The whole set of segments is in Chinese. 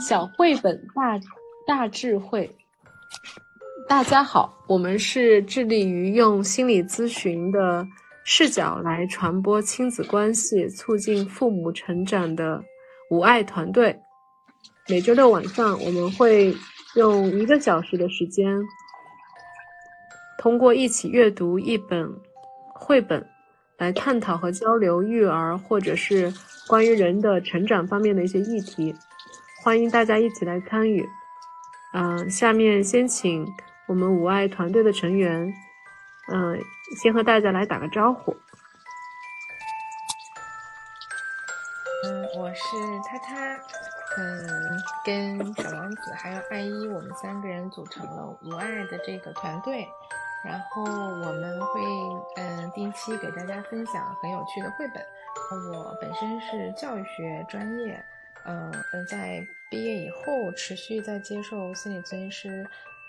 小绘本大大智慧。大家好，我们是致力于用心理咨询的视角来传播亲子关系、促进父母成长的无爱团队。每周六晚上，我们会用一个小时的时间，通过一起阅读一本绘本，来探讨和交流育儿或者是关于人的成长方面的一些议题。欢迎大家一起来参与。嗯，下面先请我们五爱团队的成员，嗯，先和大家来打个招呼。嗯，我是他他，嗯，跟小王子还有爱一，我们三个人组成了无爱的这个团队。然后我们会嗯定期给大家分享很有趣的绘本。我本身是教育学专业。嗯，在毕业以后持续在接受心理咨询师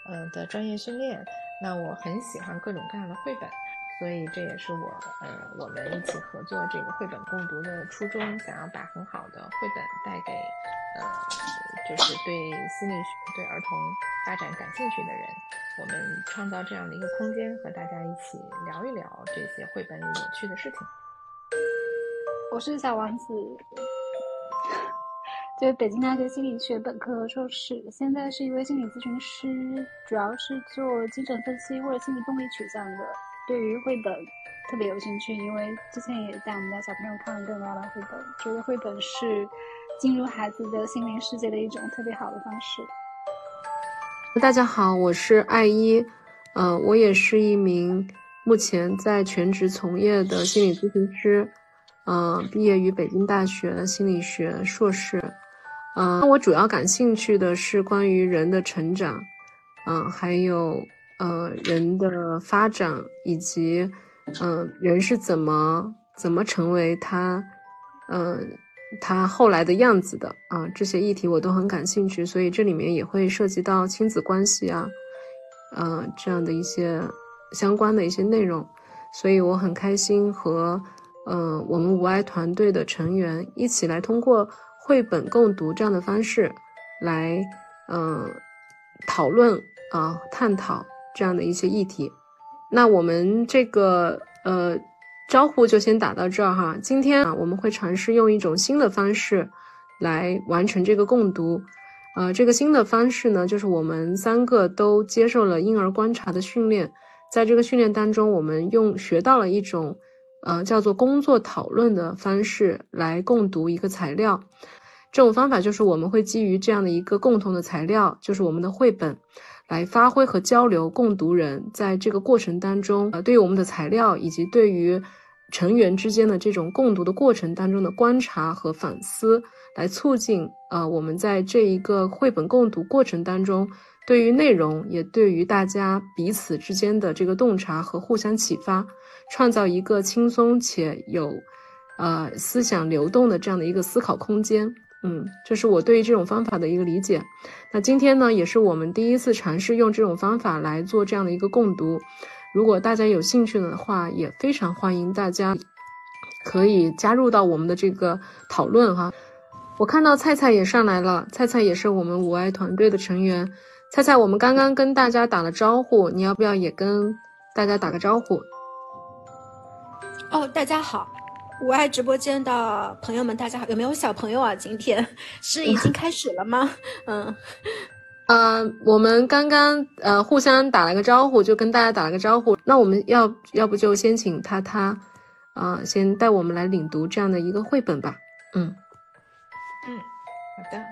嗯的专业训练。那我很喜欢各种各样的绘本，所以这也是我呃我们一起合作这个绘本共读的初衷，想要把很好的绘本带给呃就是对心理学、对儿童发展感兴趣的人。我们创造这样的一个空间，和大家一起聊一聊这些绘本里有趣的事情。我是小王子。对北京大学心理学本科硕士，现在是一位心理咨询师，主要是做精神分析或者心理动力取向的。对于绘本特别有兴趣，因为之前也带我们家小朋友看了更多的绘本，觉得绘本是进入孩子的心灵世界的一种特别好的方式。大家好，我是爱一，呃，我也是一名目前在全职从业的心理咨询师，呃，毕业于北京大学心理学硕士。嗯，我主要感兴趣的是关于人的成长，嗯，还有呃人的发展，以及嗯人是怎么怎么成为他，嗯他后来的样子的啊，这些议题我都很感兴趣，所以这里面也会涉及到亲子关系啊，嗯这样的一些相关的一些内容，所以我很开心和嗯我们无爱团队的成员一起来通过。绘本共读这样的方式，来，嗯，讨论啊，探讨这样的一些议题。那我们这个呃招呼就先打到这儿哈。今天啊，我们会尝试用一种新的方式来完成这个共读。呃，这个新的方式呢，就是我们三个都接受了婴儿观察的训练，在这个训练当中，我们用学到了一种。呃，叫做工作讨论的方式来共读一个材料，这种方法就是我们会基于这样的一个共同的材料，就是我们的绘本，来发挥和交流共读人在这个过程当中，呃，对于我们的材料以及对于成员之间的这种共读的过程当中的观察和反思，来促进呃我们在这一个绘本共读过程当中，对于内容也对于大家彼此之间的这个洞察和互相启发。创造一个轻松且有，呃，思想流动的这样的一个思考空间，嗯，这是我对于这种方法的一个理解。那今天呢，也是我们第一次尝试用这种方法来做这样的一个共读。如果大家有兴趣的话，也非常欢迎大家可以加入到我们的这个讨论哈。我看到菜菜也上来了，菜菜也是我们五爱团队的成员。菜菜，我们刚刚跟大家打了招呼，你要不要也跟大家打个招呼？哦，大家好，五爱直播间的朋友们，大家好，有没有小朋友啊？今天 是已经开始了吗？嗯，呃，我们刚刚呃互相打了个招呼，就跟大家打了个招呼。那我们要要不就先请他他啊，先带我们来领读这样的一个绘本吧。嗯嗯，好的，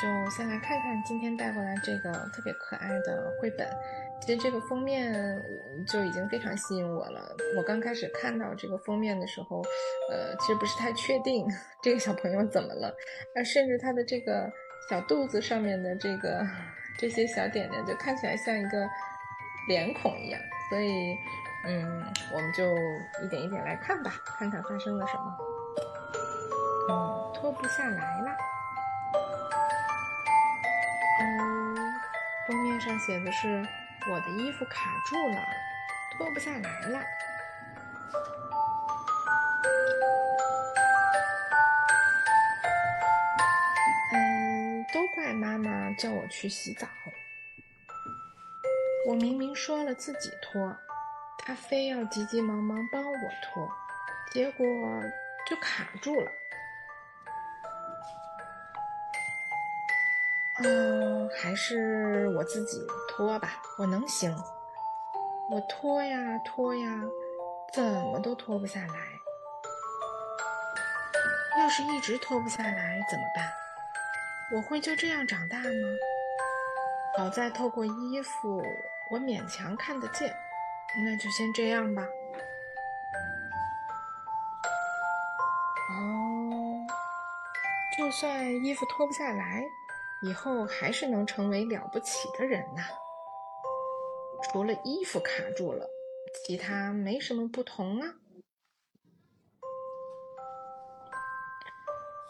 就先来看看今天带过来这个特别可爱的绘本。其实这个封面就已经非常吸引我了。我刚开始看到这个封面的时候，呃，其实不是太确定这个小朋友怎么了，啊，甚至他的这个小肚子上面的这个这些小点点，就看起来像一个脸孔一样。所以，嗯，我们就一点一点来看吧，看看发生了什么。嗯，脱不下来了。封面上写的是我的衣服卡住了脱不下来了。嗯都怪妈妈叫我去洗澡。我明明说了自己脱她非要急急忙忙帮我脱结果就卡住了。嗯，还是我自己脱吧，我能行。我脱呀脱呀，怎么都脱不下来。要是一直脱不下来怎么办？我会就这样长大吗？好在透过衣服，我勉强看得见，那就先这样吧。哦，就算衣服脱不下来。以后还是能成为了不起的人呐！除了衣服卡住了，其他没什么不同啊。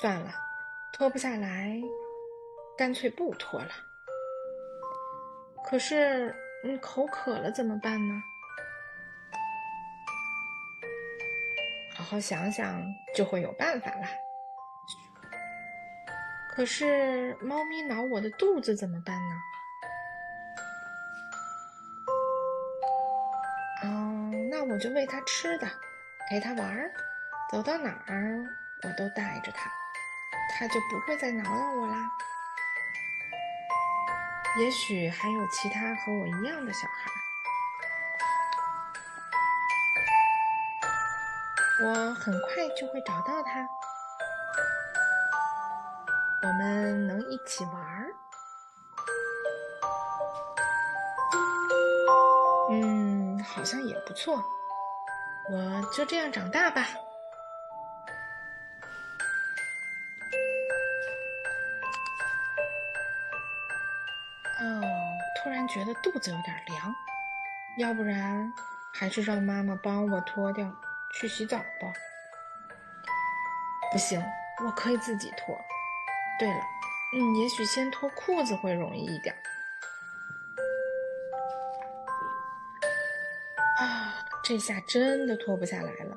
算了，脱不下来，干脆不脱了。可是，嗯，口渴了怎么办呢？好好想想，就会有办法啦。可是，猫咪挠我的肚子怎么办呢？哦，那我就喂它吃的，陪它玩儿，走到哪儿我都带着它，它就不会再挠挠我啦。也许还有其他和我一样的小孩，我很快就会找到它。我们能一起玩儿，嗯，好像也不错。我就这样长大吧。哦，突然觉得肚子有点凉，要不然还是让妈妈帮我脱掉，去洗澡吧。不行，我可以自己脱。对了，嗯，也许先脱裤子会容易一点。啊，这下真的脱不下来了。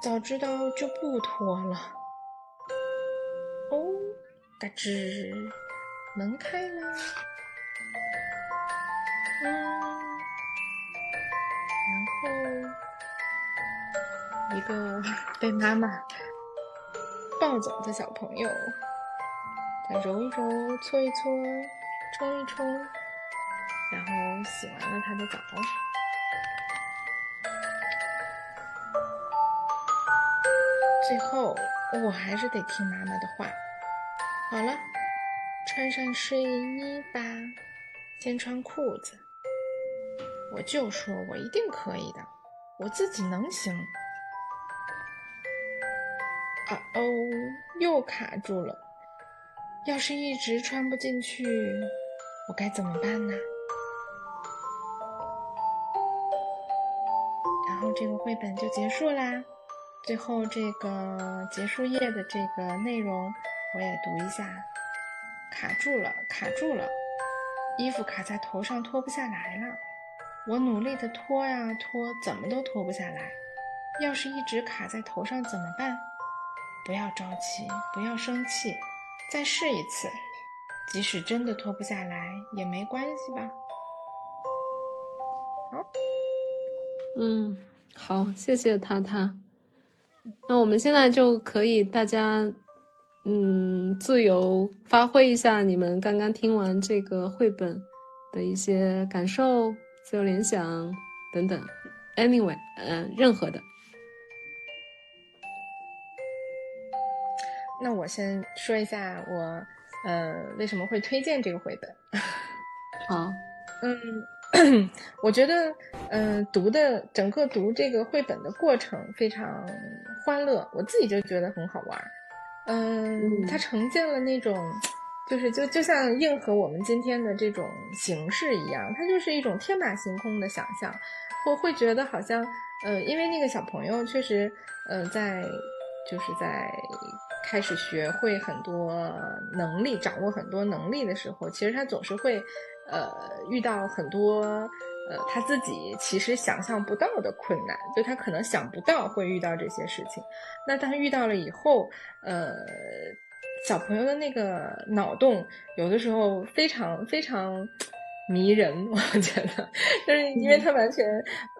早知道就不脱了。哦，嘎吱，门开了。嗯，然后一个被妈妈抱走的小朋友。揉一揉，搓一搓，冲一冲，然后洗完了他的澡。最后，我还是得听妈妈的话。好了，穿上睡衣吧，先穿裤子。我就说我一定可以的，我自己能行。啊哦，又卡住了。要是一直穿不进去，我该怎么办呢？然后这个绘本就结束啦。最后这个结束页的这个内容我也读一下：卡住了，卡住了，衣服卡在头上脱不下来了。我努力的脱呀脱，怎么都脱不下来。要是一直卡在头上怎么办？不要着急，不要生气。再试一次，即使真的脱不下来也没关系吧。好，嗯，好，谢谢他他。那我们现在就可以大家，嗯，自由发挥一下你们刚刚听完这个绘本的一些感受、自由联想等等。Anyway，嗯，任何的。那我先说一下我，呃，为什么会推荐这个绘本？好，嗯，我觉得，嗯，读的整个读这个绘本的过程非常欢乐，我自己就觉得很好玩。嗯，它呈现了那种，就是就就像应和我们今天的这种形式一样，它就是一种天马行空的想象，我会觉得好像，呃，因为那个小朋友确实，呃，在就是在。开始学会很多能力，掌握很多能力的时候，其实他总是会，呃，遇到很多，呃，他自己其实想象不到的困难，就他可能想不到会遇到这些事情。那当遇到了以后，呃，小朋友的那个脑洞，有的时候非常非常迷人，我觉得，就是因为他完全，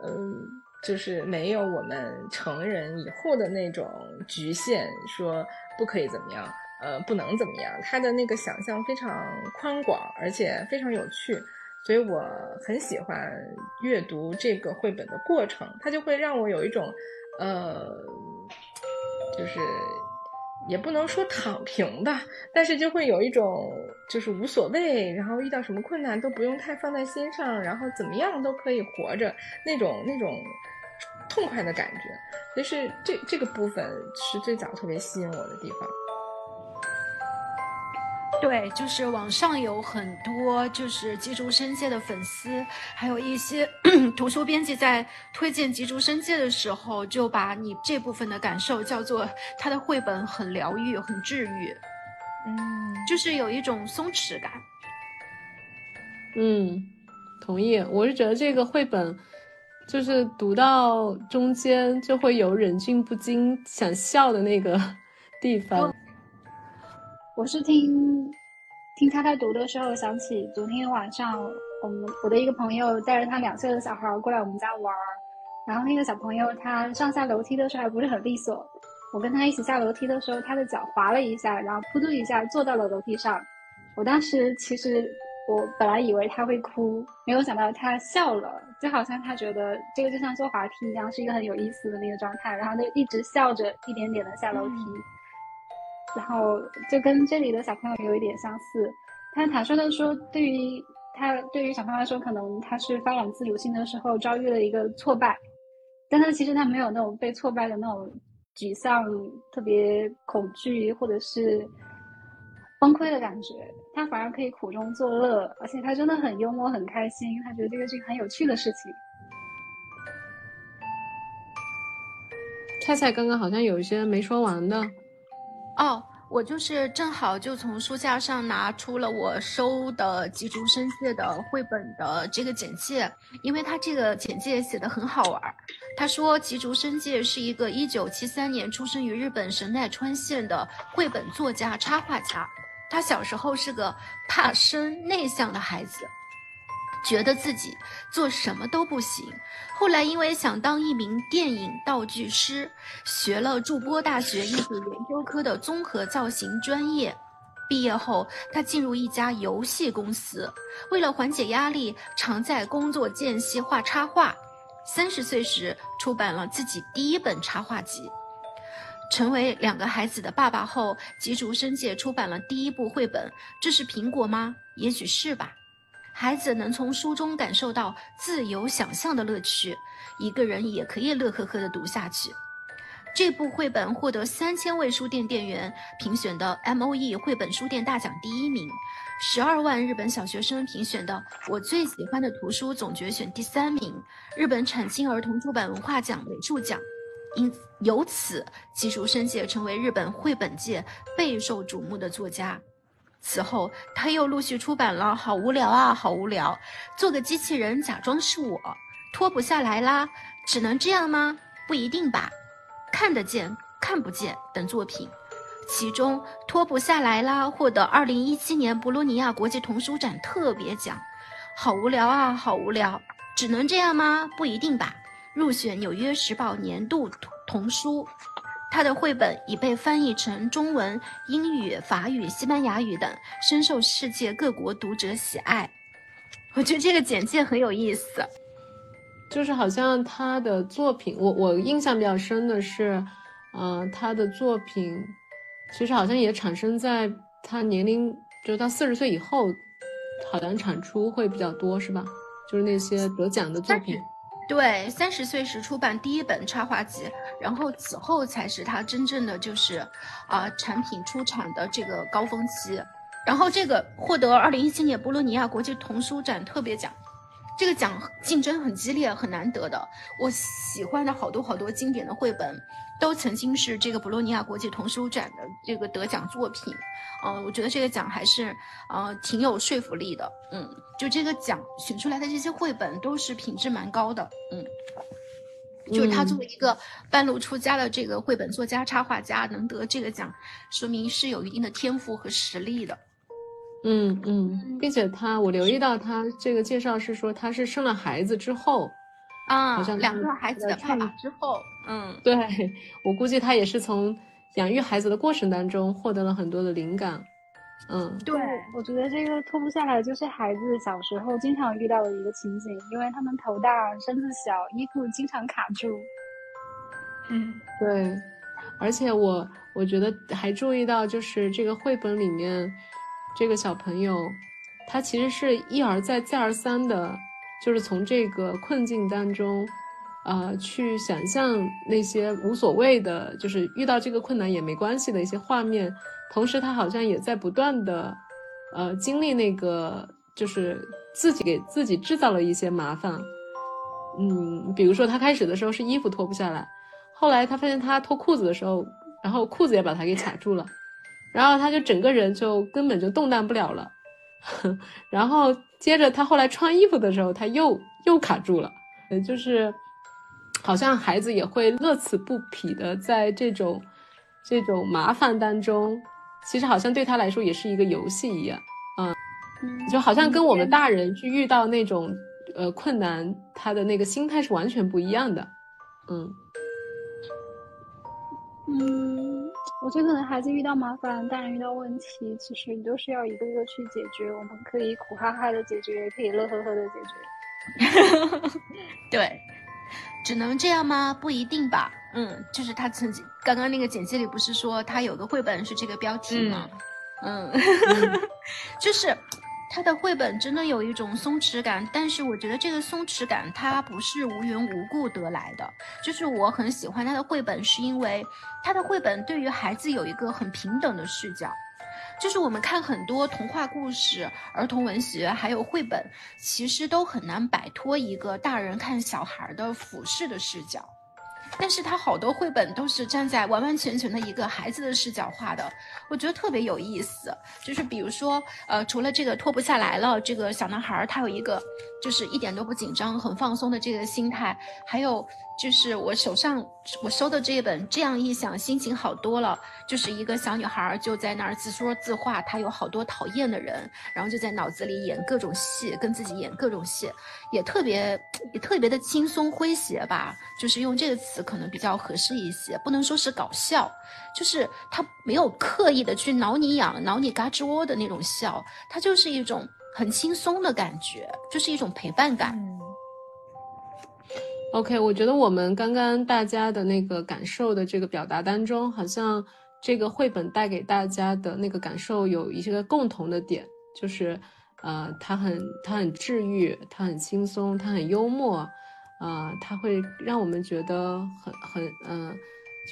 嗯，就是没有我们成人以后的那种局限，说不可以怎么样，呃，不能怎么样，他的那个想象非常宽广，而且非常有趣。所以我很喜欢阅读这个绘本的过程，它就会让我有一种，呃，就是也不能说躺平吧，但是就会有一种就是无所谓，然后遇到什么困难都不用太放在心上，然后怎么样都可以活着那种那种痛快的感觉。就是这这个部分是最早特别吸引我的地方。对，就是网上有很多就是吉竹伸介的粉丝，还有一些 图书编辑在推荐吉竹伸介的时候，就把你这部分的感受叫做他的绘本很疗愈、很治愈，嗯，就是有一种松弛感。嗯，同意。我是觉得这个绘本，就是读到中间就会有忍俊不禁想笑的那个 地方。我是听听他在读的时候，想起昨天晚上我们我的一个朋友带着他两岁的小孩过来我们家玩儿，然后那个小朋友他上下楼梯的时候还不是很利索，我跟他一起下楼梯的时候，他的脚滑了一下，然后扑通一下坐到了楼梯上。我当时其实我本来以为他会哭，没有想到他笑了，就好像他觉得这个就像坐滑梯一样，是一个很有意思的那个状态，然后就一直笑着一点点的下楼梯。然后就跟这里的小朋友有一点相似，他坦率的说，对于他对于小朋友来说，可能他是发展自主性的时候遭遇了一个挫败，但他其实他没有那种被挫败的那种沮丧、特别恐惧或者是崩溃的感觉，他反而可以苦中作乐，而且他真的很幽默、很开心，他觉得这个是很有趣的事情。菜菜刚刚好像有一些没说完的。哦，我就是正好就从书架上拿出了我收的吉竹伸介的绘本的这个简介，因为他这个简介写的很好玩。他说吉竹伸介是一个1973年出生于日本神奈川县的绘本作家、插画家。他小时候是个怕生、内向的孩子。觉得自己做什么都不行，后来因为想当一名电影道具师，学了筑波大学艺术研究科的综合造型专业。毕业后，他进入一家游戏公司，为了缓解压力，常在工作间隙画插画。三十岁时，出版了自己第一本插画集。成为两个孩子的爸爸后，吉竹伸介出版了第一部绘本。这是苹果吗？也许是吧。孩子能从书中感受到自由想象的乐趣，一个人也可以乐呵呵地读下去。这部绘本获得三千位书店店员评选的 M O E 绘本书店大奖第一名，十二万日本小学生评选的我最喜欢的图书总决选第三名，日本产经儿童出版文化奖美术奖。因由此，吉竹伸介成为日本绘本界备受瞩目的作家。此后，他又陆续出版了《好无聊啊，好无聊》，做个机器人假装是我，脱不下来啦，只能这样吗？不一定吧，看得见，看不见等作品，其中脱不下来啦获得二零一七年博洛尼亚国际童书展特别奖，《好无聊啊，好无聊》，只能这样吗？不一定吧，入选纽约时报年度童书。他的绘本已被翻译成中文、英语、法语、西班牙语等，深受世界各国读者喜爱。我觉得这个简介很有意思，就是好像他的作品，我我印象比较深的是，嗯，他的作品其实好像也产生在他年龄，就到四十岁以后，好像产出会比较多，是吧？就是那些得奖的作品。对，三十岁时出版第一本插画集，然后此后才是他真正的就是，啊，产品出产的这个高峰期。然后这个获得二零一七年博洛尼亚国际童书展特别奖，这个奖竞争很激烈，很难得的。我喜欢的好多好多经典的绘本。都曾经是这个博洛尼亚国际童书展的这个得奖作品，嗯，我觉得这个奖还是呃挺有说服力的，嗯，就这个奖选出来的这些绘本都是品质蛮高的，嗯。就是他作为一个半路出家的这个绘本作家、插画家，能得这个奖，说明是有一定的天赋和实力的。嗯嗯，并且他，我留意到他这个介绍是说他是生了孩子之后，啊，好像两个孩子的爸爸之后，嗯，对我估计他也是从养育孩子的过程当中获得了很多的灵感。嗯，对，我觉得这个脱不下来就是孩子小时候经常遇到的一个情景，因为他们头大、身子小，衣服经常卡住。嗯，对，而且我我觉得还注意到，就是这个绘本里面，这个小朋友，他其实是一而再、再而三的，就是从这个困境当中，呃，去想象那些无所谓的，就是遇到这个困难也没关系的一些画面。同时，他好像也在不断的，呃，经历那个，就是自己给自己制造了一些麻烦。嗯，比如说他开始的时候是衣服脱不下来，后来他发现他脱裤子的时候，然后裤子也把他给卡住了，然后他就整个人就根本就动弹不了了。然后接着他后来穿衣服的时候，他又又卡住了，就是好像孩子也会乐此不疲的在这种这种麻烦当中。其实好像对他来说也是一个游戏一样，嗯，就好像跟我们大人去遇到那种呃困难，他的那个心态是完全不一样的，嗯，嗯，我觉得可能孩子遇到麻烦，大人遇到问题，其实你都是要一个个去解决。我们可以苦哈哈的解决，也可以乐呵呵的解决。对，只能这样吗？不一定吧。嗯，就是他曾经刚刚那个简介里不是说他有个绘本是这个标题吗？嗯，就是他的绘本真的有一种松弛感，但是我觉得这个松弛感它不是无缘无故得来的。就是我很喜欢他的绘本，是因为他的绘本对于孩子有一个很平等的视角。就是我们看很多童话故事、儿童文学，还有绘本，其实都很难摆脱一个大人看小孩的俯视的视角。但是他好多绘本都是站在完完全全的一个孩子的视角画的，我觉得特别有意思。就是比如说，呃，除了这个脱不下来了，这个小男孩他有一个就是一点都不紧张、很放松的这个心态，还有。就是我手上我收的这一本，这样一想，心情好多了。就是一个小女孩就在那儿自说自话，她有好多讨厌的人，然后就在脑子里演各种戏，跟自己演各种戏，也特别也特别的轻松诙谐吧。就是用这个词可能比较合适一些，不能说是搞笑，就是他没有刻意的去挠你痒、挠你嘎吱窝的那种笑，他就是一种很轻松的感觉，就是一种陪伴感。OK，我觉得我们刚刚大家的那个感受的这个表达当中，好像这个绘本带给大家的那个感受有一个共同的点，就是，呃，它很它很治愈，它很轻松，它很幽默，啊，它会让我们觉得很很嗯，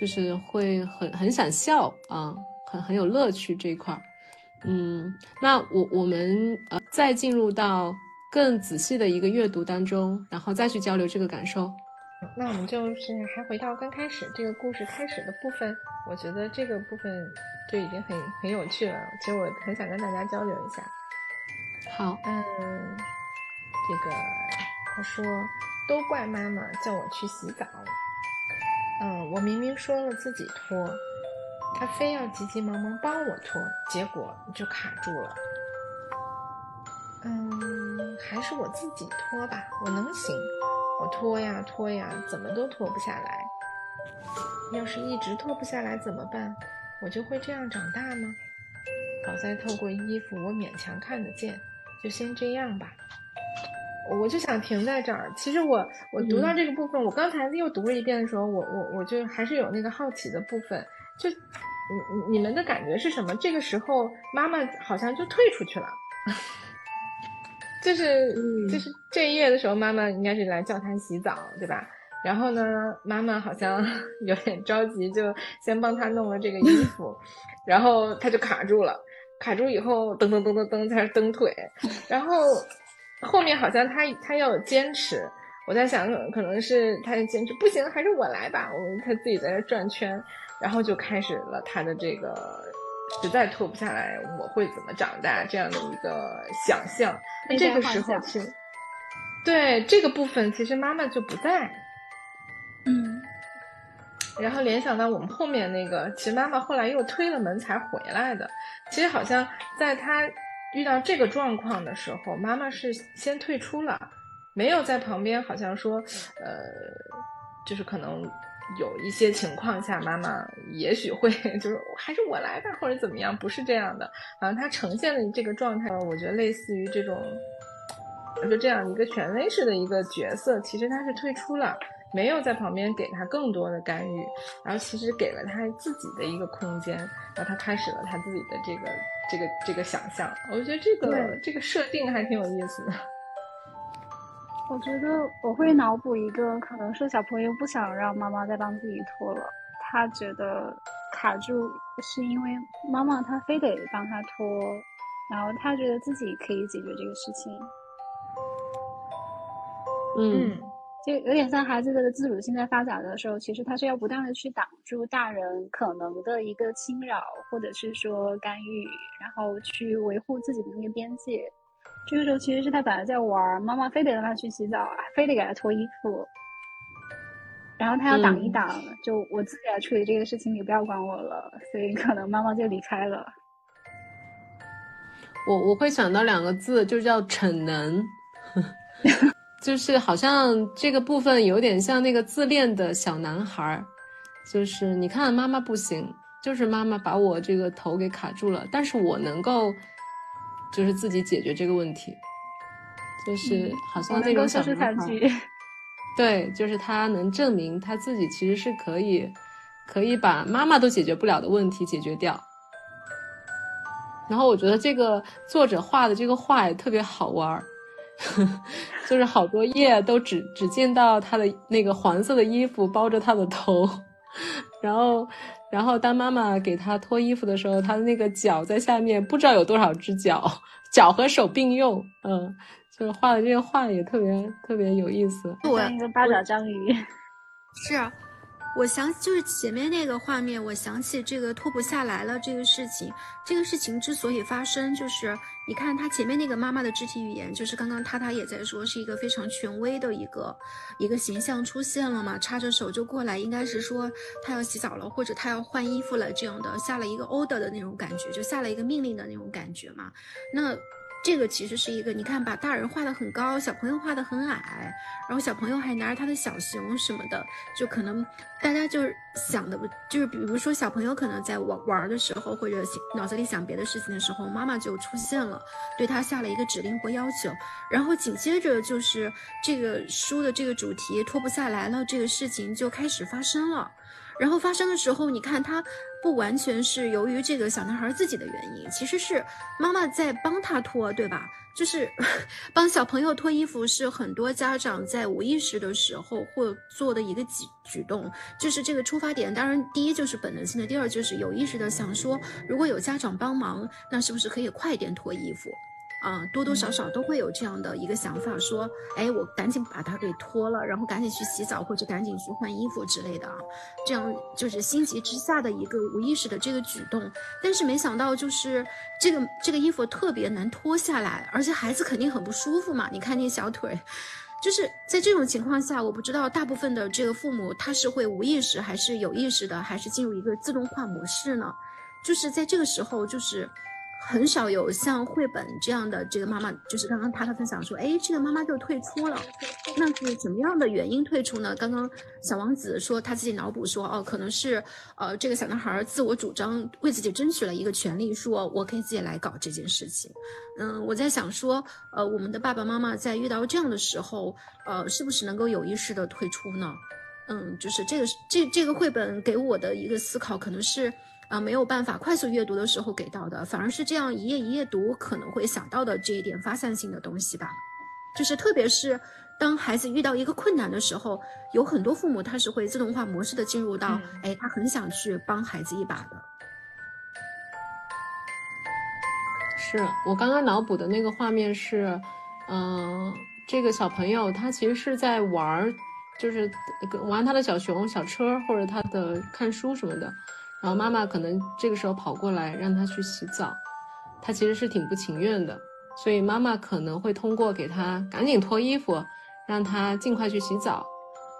就是会很很想笑啊，很很有乐趣这一块儿，嗯，那我我们呃再进入到。更仔细的一个阅读当中，然后再去交流这个感受。那我们就是还回到刚开始这个故事开始的部分，我觉得这个部分就已经很很有趣了。其实我很想跟大家交流一下。好，嗯，这个他说都怪妈妈叫我去洗澡，嗯，我明明说了自己脱，他非要急急忙忙帮我脱，结果就卡住了。嗯，还是我自己脱吧，我能行。我脱呀脱呀，怎么都脱不下来。要是一直脱不下来怎么办？我就会这样长大吗？好在透过衣服，我勉强看得见。就先这样吧。我就想停在这儿。其实我我读到这个部分，我刚才又读了一遍的时候，我我我就还是有那个好奇的部分。就你你们的感觉是什么？这个时候妈妈好像就退出去了。就是就是这一页的时候，妈妈应该是来叫他洗澡，对吧？然后呢，妈妈好像 有点着急，就先帮他弄了这个衣服，然后他就卡住了，卡住以后噔噔噔噔噔在那蹬腿，然后后面好像他他要坚持，我在想可能可能是他坚持不行，还是我来吧，我他自己在那转圈，然后就开始了他的这个。实在脱不下来，我会怎么长大？这样的一个想象。那这个时候，其实对这个部分，其实妈妈就不在。嗯，然后联想到我们后面那个，其实妈妈后来又推了门才回来的。其实好像在她遇到这个状况的时候，妈妈是先退出了，没有在旁边，好像说，呃，就是可能有一些情况下，妈妈也许会 就是还是我来吧，或者怎么样，不是这样的。然后她呈现的这个状态，我觉得类似于这种，就这样一个权威式的一个角色，其实她是退出了。没有在旁边给他更多的干预，然后其实给了他自己的一个空间，然后他开始了他自己的这个这个这个想象。我觉得这个这个设定还挺有意思的。我觉得我会脑补一个，可能是小朋友不想让妈妈再帮自己脱了，他觉得卡住是因为妈妈她非得帮他脱，然后他觉得自己可以解决这个事情。嗯。就有点像孩子的自主性在发展的时候，其实他是要不断的去挡住大人可能的一个侵扰，或者是说干预，然后去维护自己的那个边界。这个时候其实是他本来在玩，妈妈非得让他去洗澡，非得给他脱衣服，然后他要挡一挡，就我自己来处理这个事情，你不要管我了。所以可能妈妈就离开了。我我会想到两个字，就叫逞能。就是好像这个部分有点像那个自恋的小男孩，就是你看妈妈不行，就是妈妈把我这个头给卡住了，但是我能够，就是自己解决这个问题，就是好像那种小男孩，对，就是他能证明他自己其实是可以，可以把妈妈都解决不了的问题解决掉。然后我觉得这个作者画的这个画也特别好玩儿。就是好多页都只只见到他的那个黄色的衣服包着他的头，然后，然后当妈妈给他脱衣服的时候，他的那个脚在下面不知道有多少只脚，脚和手并用，嗯，就是画的这个画也特别特别有意思，像一个八爪章鱼，是。我想就是前面那个画面，我想起这个脱不下来了这个事情。这个事情之所以发生，就是你看他前面那个妈妈的肢体语言，就是刚刚他他也在说，是一个非常权威的一个一个形象出现了嘛，插着手就过来，应该是说他要洗澡了，或者他要换衣服了这样的，下了一个 order 的那种感觉，就下了一个命令的那种感觉嘛。那。这个其实是一个，你看，把大人画的很高，小朋友画的很矮，然后小朋友还拿着他的小熊什么的，就可能大家就是想的，就是比如说小朋友可能在玩玩的时候，或者脑子里想别的事情的时候，妈妈就出现了，对他下了一个指令或要求，然后紧接着就是这个书的这个主题脱不下来了，这个事情就开始发生了。然后发生的时候，你看他不完全是由于这个小男孩自己的原因，其实是妈妈在帮他脱，对吧？就是 帮小朋友脱衣服，是很多家长在无意识的时候会做的一个举举动，就是这个出发点。当然，第一就是本能性的，第二就是有意识的想说，如果有家长帮忙，那是不是可以快点脱衣服？啊，多多少少都会有这样的一个想法，说，哎，我赶紧把它给脱了，然后赶紧去洗澡或者赶紧去换衣服之类的啊，这样就是心急之下的一个无意识的这个举动。但是没想到，就是这个这个衣服特别难脱下来，而且孩子肯定很不舒服嘛。你看那小腿，就是在这种情况下，我不知道大部分的这个父母他是会无意识还是有意识的，还是进入一个自动化模式呢？就是在这个时候，就是。很少有像绘本这样的这个妈妈，就是刚刚他的分享说，哎，这个妈妈就退出了，那是什么样的原因退出呢？刚刚小王子说他自己脑补说，哦，可能是呃这个小男孩自我主张为自己争取了一个权利，说我可以自己来搞这件事情。嗯，我在想说，呃，我们的爸爸妈妈在遇到这样的时候，呃，是不是能够有意识的退出呢？嗯，就是这个这这个绘本给我的一个思考可能是。啊，没有办法快速阅读的时候给到的，反而是这样一页一页读可能会想到的这一点发散性的东西吧。就是特别是当孩子遇到一个困难的时候，有很多父母他是会自动化模式的进入到，哎，他很想去帮孩子一把的。是我刚刚脑补的那个画面是，嗯，这个小朋友他其实是在玩，就是玩他的小熊、小车或者他的看书什么的。然后妈妈可能这个时候跑过来让他去洗澡，他其实是挺不情愿的，所以妈妈可能会通过给他赶紧脱衣服，让他尽快去洗澡，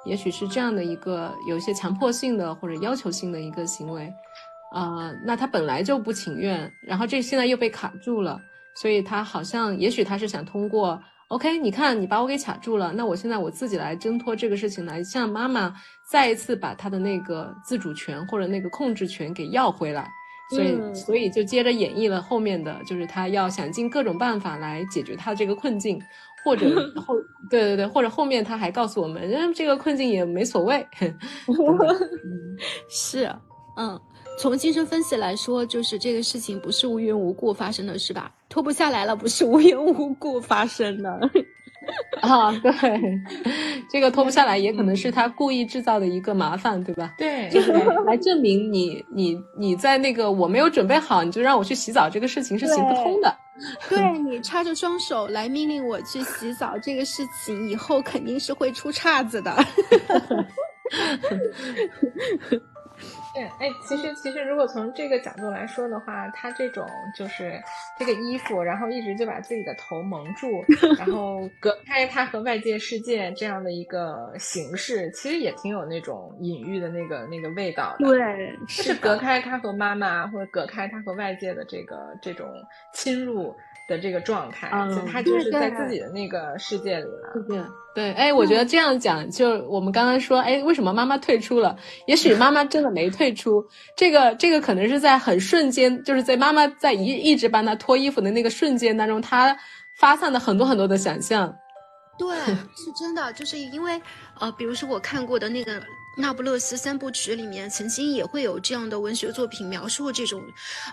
也许是这样的一个有一些强迫性的或者要求性的一个行为，啊，那他本来就不情愿，然后这现在又被卡住了，所以他好像也许他是想通过，OK，你看你把我给卡住了，那我现在我自己来挣脱这个事情，来向妈妈再一次把她的那个自主权或者那个控制权给要回来。所以，所以就接着演绎了后面的就是他要想尽各种办法来解决他这个困境，或者 后，对对对，或者后面他还告诉我们，嗯，这个困境也没所谓。是，嗯，从精神分析来说，就是这个事情不是无缘无故发生的，是吧？脱不下来了，不是无缘无故发生的。啊，对，这个脱不下来也可能是他故意制造的一个麻烦，对吧？对，就是来证明你你你在那个我没有准备好，你就让我去洗澡，这个事情是行不通的。对你插着双手来命令我去洗澡，这个事情以后肯定是会出岔子的。对，哎，其实其实，如果从这个角度来说的话，他这种就是这个衣服，然后一直就把自己的头蒙住，然后隔开他和外界世界这样的一个形式，其实也挺有那种隐喻的那个那个味道的。对，就是隔开他和妈妈，或者隔开他和外界的这个这种侵入。的这个状态，就他就是在自己的那个世界里了。对对，哎，我觉得这样讲，就我们刚刚说，哎，为什么妈妈退出了？也许妈妈真的没退出，这个这个可能是在很瞬间，就是在妈妈在一一直帮他脱衣服的那个瞬间当中，他发散了很多很多的想象。对，是真的，就是因为呃，比如说我看过的那个。那不勒斯三部曲里面曾经也会有这样的文学作品描述这种，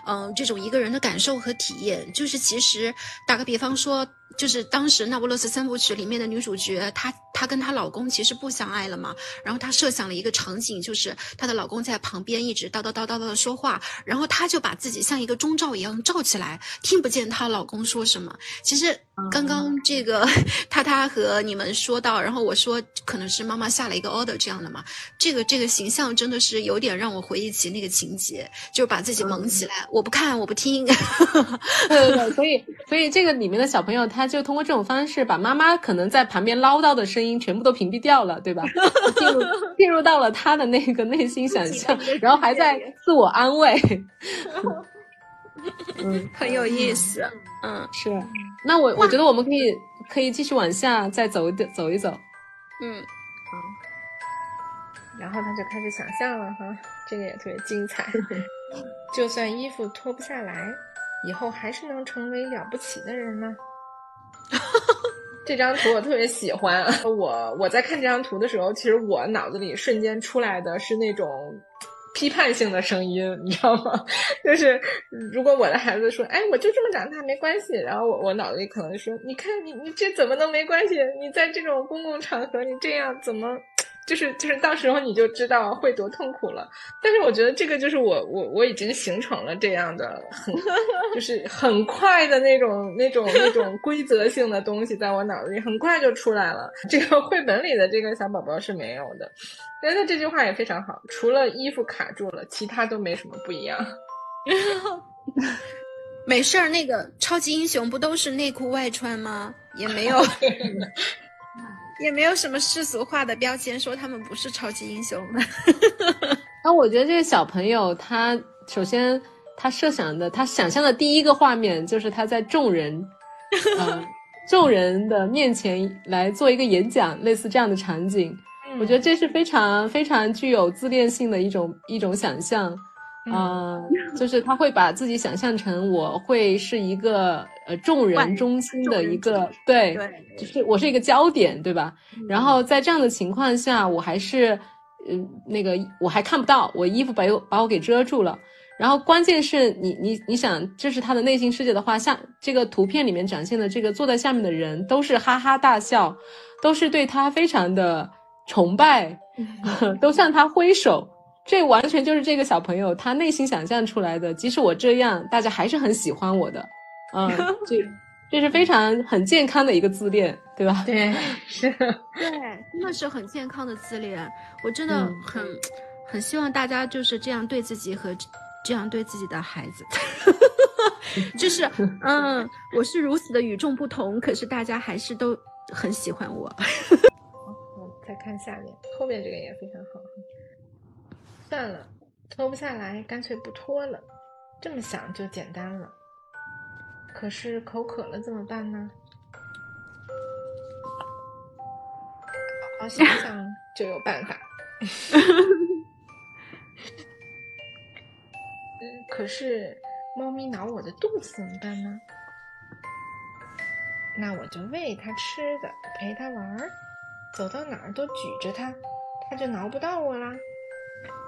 嗯，这种一个人的感受和体验。就是其实打个比方说，就是当时那不勒斯三部曲里面的女主角，她她跟她老公其实不相爱了嘛。然后她设想了一个场景，就是她的老公在旁边一直叨叨叨叨叨的说话，然后她就把自己像一个钟罩一样罩起来，听不见她老公说什么。其实刚刚这个她她和你们说到，然后我说可能是妈妈下了一个 order 这样的嘛。这个这个形象真的是有点让我回忆起那个情节，就是把自己蒙起来，我不看，我不听。对对对，所以所以这个里面的小朋友，他就通过这种方式，把妈妈可能在旁边唠叨的声音全部都屏蔽掉了，对吧？进入 进入到了他的那个内心想象，然后还在自我安慰。嗯，很有意思。嗯，是。那我我觉得我们可以可以继续往下再走一走一走。嗯。好然后他就开始想象了哈，这个也特别精彩。就算衣服脱不下来，以后还是能成为了不起的人呢。这张图我特别喜欢。我我在看这张图的时候，其实我脑子里瞬间出来的是那种批判性的声音，你知道吗？就是如果我的孩子说：“哎，我就这么长大没关系。”然后我我脑子里可能就说：“你看你你这怎么能没关系？你在这种公共场合你这样怎么？”就是就是，到时候你就知道会多痛苦了。但是我觉得这个就是我我我已经形成了这样的很就是很快的那种那种那种规则性的东西，在我脑子里很快就出来了。这个绘本里的这个小宝宝是没有的。但是这句话也非常好，除了衣服卡住了，其他都没什么不一样。没事儿，那个超级英雄不都是内裤外穿吗？也没有。也没有什么世俗化的标签说他们不是超级英雄。那我觉得这个小朋友他首先他设想的他想象的第一个画面就是他在众人，呃，众人的面前来做一个演讲，类似这样的场景。我觉得这是非常非常具有自恋性的一种一种想象。嗯，就是他会把自己想象成我会是一个呃众人中心的一个对，就是我是一个焦点，对吧？然后在这样的情况下，我还是嗯那个我还看不到，我衣服把我把我给遮住了。然后关键是你你你想这是他的内心世界的话，像这个图片里面展现的这个坐在下面的人都是哈哈大笑，都是对他非常的崇拜，都向他挥手。这完全就是这个小朋友他内心想象出来的。即使我这样，大家还是很喜欢我的。嗯，这这是非常很健康的一个自恋，对吧？对，是。对，真的是很健康的自恋。我真的很很希望大家就是这样对自己和这样对自己的孩子。就是嗯，我是如此的与众不同，可是大家还是都很喜欢我。再看下面，后面这个也非常好。算了，脱不下来，干脆不脱了。这么想就简单了。可是口渴了怎么办呢？好好想想就有办法。可是猫咪挠我的肚子怎么办呢？那我就喂它吃的，陪它玩儿，走到哪儿都举着它，它就挠不到我啦。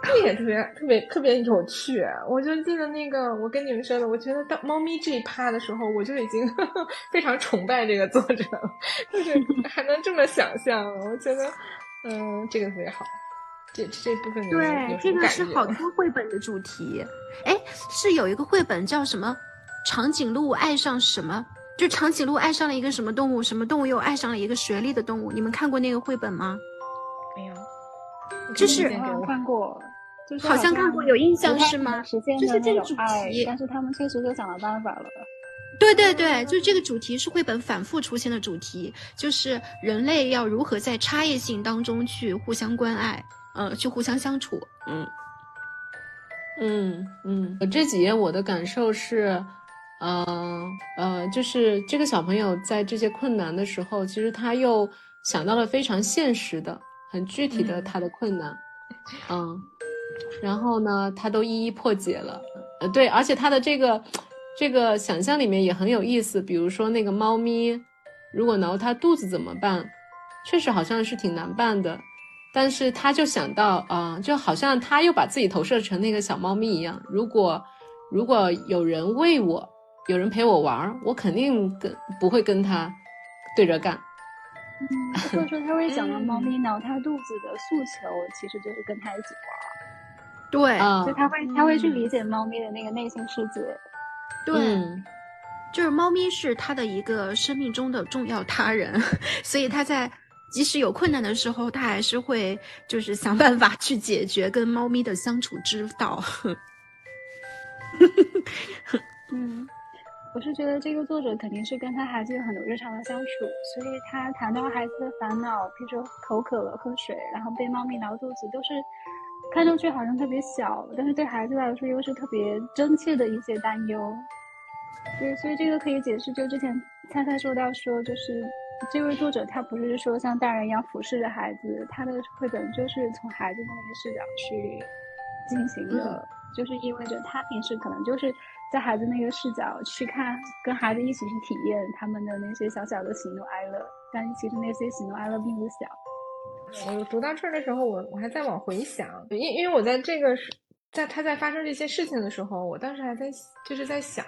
这也特别特别特别有趣。我就记得那个，我跟你们说的，我觉得到猫咪这一趴的时候，我就已经 非常崇拜这个作者了，就是还能这么想象，我觉得，嗯，这个特别好。这这部分对，这个是好多绘本的主题。哎，是有一个绘本叫什么？长颈鹿爱上什么？就长颈鹿爱上了一个什么动物，什么动物又爱上了一个学历的动物？你们看过那个绘本吗？就是看过，好像看过，有印象是吗？就是这个主题，但是他们确实就想到办法了。对对对，就这个主题是绘本反复出现的主题，就是人类要如何在差异性当中去互相关爱，呃，去互相相处，嗯，嗯嗯。这几页我的感受是。呃呃，就是这个小朋友在这些困难的时候，其实他又想到了非常现实的、很具体的他的困难，嗯，然后呢，他都一一破解了。呃，对，而且他的这个这个想象里面也很有意思，比如说那个猫咪如果挠它肚子怎么办？确实好像是挺难办的，但是他就想到啊，就好像他又把自己投射成那个小猫咪一样，如果如果有人喂我。有人陪我玩，我肯定跟不会跟他对着干。嗯，或者说他会想到猫咪挠他肚子的诉求，其实就是跟他一起玩。对，就他会他会去理解猫咪的那个内心世界。对，就是猫咪是他的一个生命中的重要他人，所以他在即使有困难的时候，他还是会就是想办法去解决跟猫咪的相处之道。嗯。我是觉得这个作者肯定是跟他孩子有很多日常的相处，所以他谈到孩子的烦恼，比如说口渴了喝水，然后被猫咪挠肚子，都是看上去好像特别小，但是对孩子来说又是特别真切的一些担忧。对，所以这个可以解释，就之前菜菜说到说，就是这位作者他不是说像大人一样俯视着孩子，他的绘本就是从孩子的那个视角去进行的，就是意味着他平时可能就是。在孩子那个视角去看，跟孩子一起去体验他们的那些小小的喜怒哀乐，但其实那些喜怒哀乐并不小。我读到这儿的时候，我我还在往回想，因因为我在这个是在他在发生这些事情的时候，我当时还在就是在想，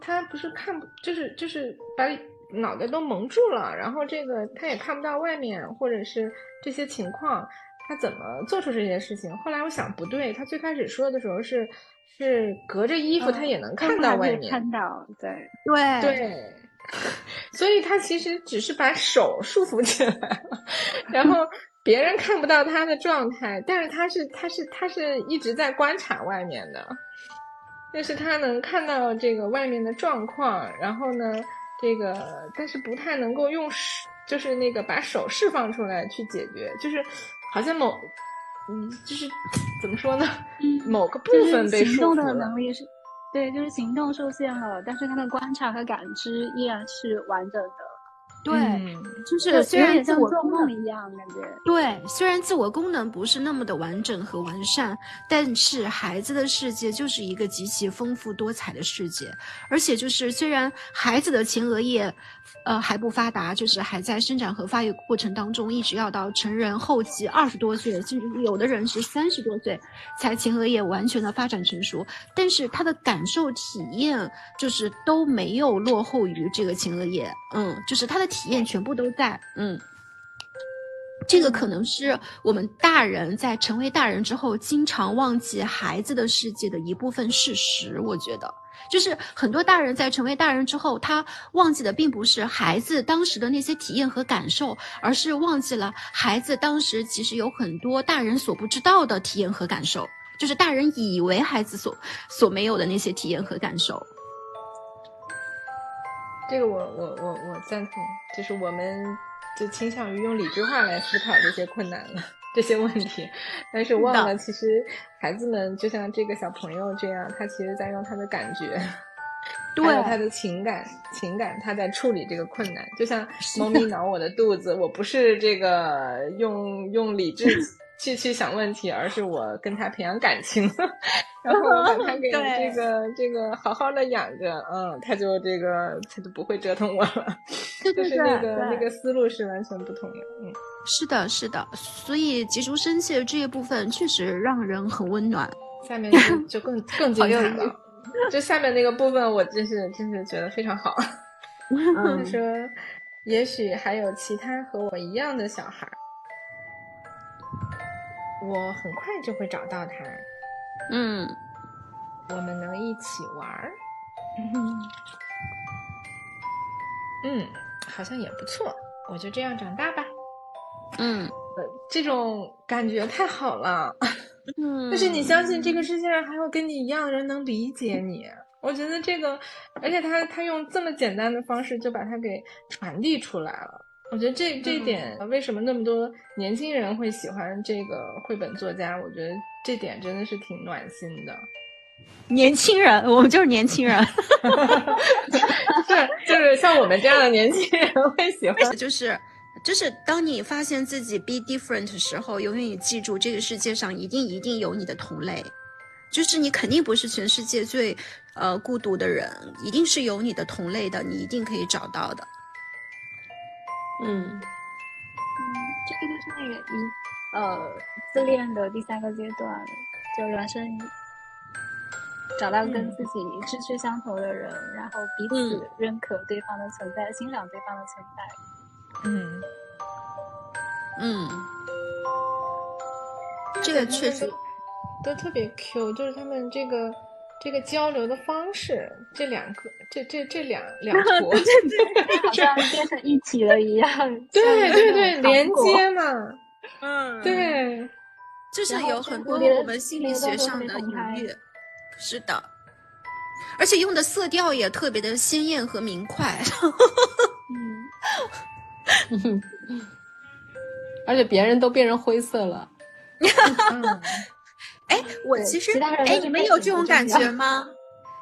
他不是看不就是就是把脑袋都蒙住了，然后这个他也看不到外面或者是这些情况，他怎么做出这些事情？后来我想不对，他最开始说的时候是。是隔着衣服，他也能看到外面。看到，对对对，所以他其实只是把手束缚起来了，然后别人看不到他的状态，但是他是他是他是一直在观察外面的，但是他能看到这个外面的状况，然后呢，这个但是不太能够用手，就是那个把手释放出来去解决，就是好像某。嗯，就是怎么说呢？嗯，某个部分被行动的能力是，对，就是行动受限了，但是他的观察和感知依然是完整的。对，就是虽然像做梦一样感觉。对，虽然自我功能不是那么的完整和完善，但是孩子的世界就是一个极其丰富多彩的世界，而且就是虽然孩子的前额叶。呃，还不发达，就是还在生长和发育过程当中，一直要到成人后期二十多岁，甚至有的人是三十多岁才前额叶完全的发展成熟。但是他的感受体验就是都没有落后于这个前额叶，嗯，就是他的体验全部都在，嗯。这个可能是我们大人在成为大人之后，经常忘记孩子的世界的一部分事实，我觉得。就是很多大人在成为大人之后，他忘记的并不是孩子当时的那些体验和感受，而是忘记了孩子当时其实有很多大人所不知道的体验和感受，就是大人以为孩子所所没有的那些体验和感受。这个我我我我赞同，就是我们就倾向于用理智化来思考这些困难了。这些问题，但是忘了，其实孩子们就像这个小朋友这样，他其实在用他的感觉，还有他的情感，情感他在处理这个困难。就像猫咪挠我的肚子，我不是这个用用理智去去想问题，而是我跟他培养感情，然后我把他 给这个这个好好的养着，嗯，他就这个他就不会折腾我了，就是那个那个思路是完全不同的，嗯。是的，是的，所以急中生气这一部分确实让人很温暖。下面就更更精彩了，就下面那个部分，我真是真是觉得非常好。他说：“也许还有其他和我一样的小孩，我很快就会找到他。嗯，我们能一起玩儿。嗯，好像也不错。我就这样长大吧。”嗯，这种感觉太好了。嗯，就是你相信这个世界上还有跟你一样的人能理解你。我觉得这个，而且他他用这么简单的方式就把它给传递出来了。我觉得这这一点，为什么那么多年轻人会喜欢这个绘本作家？我觉得这点真的是挺暖心的。年轻人，我们就是年轻人，是就是像我们这样的年轻人会喜欢，就是。就是当你发现自己 be different 的时候，永远你记住，这个世界上一定一定有你的同类，就是你肯定不是全世界最，呃孤独的人，一定是有你的同类的，你一定可以找到的。嗯，嗯，这个就是那个一，呃，自恋的第三个阶段，就人生找到跟自己志趣相投的人，然后彼此认可对方的存在，欣赏对方的存在。嗯，嗯，这个确实都特别 Q，就是他们这个这个交流的方式，这两个这这这两两 坨，对对，好像变成一体了一样，对对对，连接 嘛，嗯，对，就是有很多我们心理学上的隐喻，是的，而且用的色调也特别的鲜艳和明快，嗯。而且别人都变成灰色了。哎，我其实哎，你们有这种感觉 吗？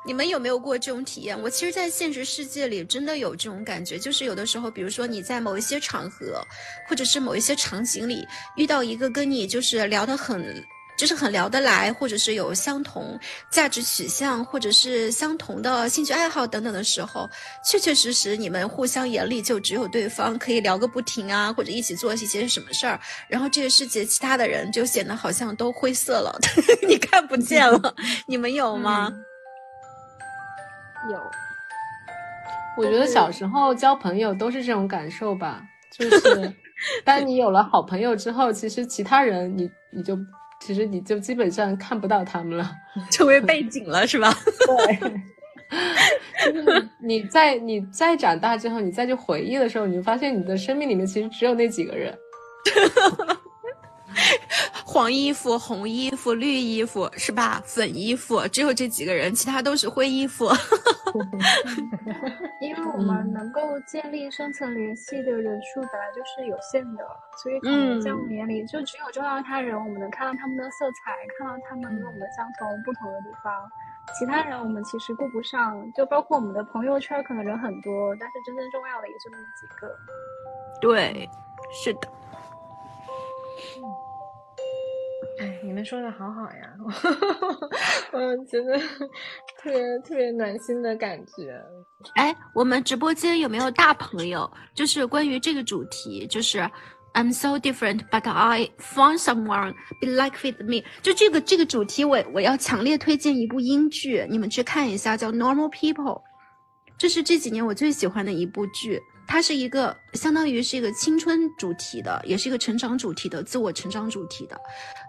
你们有没有过这种体验？我其实，在现实世界里真的有这种感觉，就是有的时候，比如说你在某一些场合，或者是某一些场景里，遇到一个跟你就是聊得很。就是很聊得来，或者是有相同价值取向，或者是相同的兴趣爱好等等的时候，确确实实你们互相眼里就只有对方，可以聊个不停啊，或者一起做一些什么事儿，然后这个世界其他的人就显得好像都灰色了，你看不见了。你们有吗？有。我觉得小时候交朋友都是这种感受吧，就是 当你有了好朋友之后，其实其他人你你就。其实你就基本上看不到他们了，成为背景了，是吧？对，就是你在你再长大之后，你再去回忆的时候，你就发现你的生命里面其实只有那几个人。黄衣服、红衣服、绿衣服是吧？粉衣服，只有这几个人，其他都是灰衣服。因为我们能够建立深层联系的人数本来就是有限的，所以可能在我们眼里，就只有重要他人，我们能看到他们的色彩，看到他们跟我们相同不同的地方。其他人我们其实顾不上，就包括我们的朋友圈，可能人很多，但是真正重要的也就那么几个。对，是的。哎，你们说的好好呀，我觉得特别特别暖心的感觉。哎，我们直播间有没有大朋友？就是关于这个主题，就是 I'm so different, but I found someone be like with me。就这个这个主题，我我要强烈推荐一部英剧，你们去看一下，叫 Normal People。这是这几年我最喜欢的一部剧。它是一个相当于是一个青春主题的，也是一个成长主题的，自我成长主题的。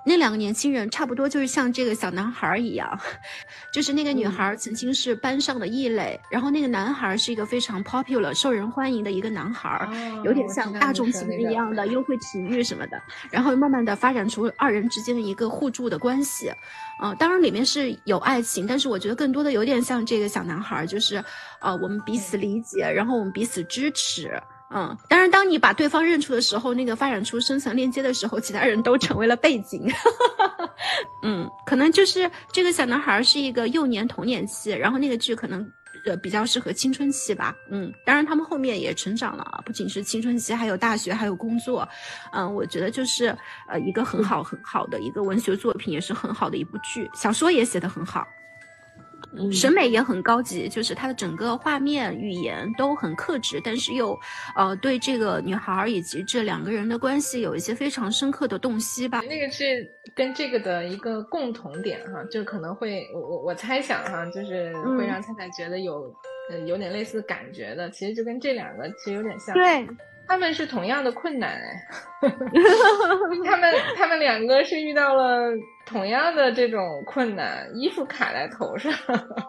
那两个年轻人差不多就是像这个小男孩一样，就是那个女孩曾经是班上的异类，然后那个男孩是一个非常 popular、受人欢迎的一个男孩，有点像大众情人一样的，又会体育什么的。然后慢慢的发展出二人之间的一个互助的关系。啊，当然里面是有爱情，但是我觉得更多的有点像这个小男孩，就是，呃，我们彼此理解，然后我们彼此支持，嗯，当然，当你把对方认出的时候，那个发展出深层链接的时候，其他人都成为了背景。嗯，可能就是这个小男孩是一个幼年童年期，然后那个剧可能呃比较适合青春期吧。嗯，当然他们后面也成长了，不仅是青春期，还有大学，还有工作。嗯，我觉得就是呃一个很好很好的一个文学作品，也是很好的一部剧，小说也写得很好。审美也很高级，就是它的整个画面、语言都很克制，但是又，呃，对这个女孩以及这两个人的关系有一些非常深刻的洞悉吧。那个是跟这个的一个共同点哈，就可能会我我我猜想哈，就是会让菜菜觉得有呃有点类似感觉的，其实就跟这两个其实有点像。对。他们是同样的困难哎，他们他们两个是遇到了同样的这种困难，衣服卡在头上，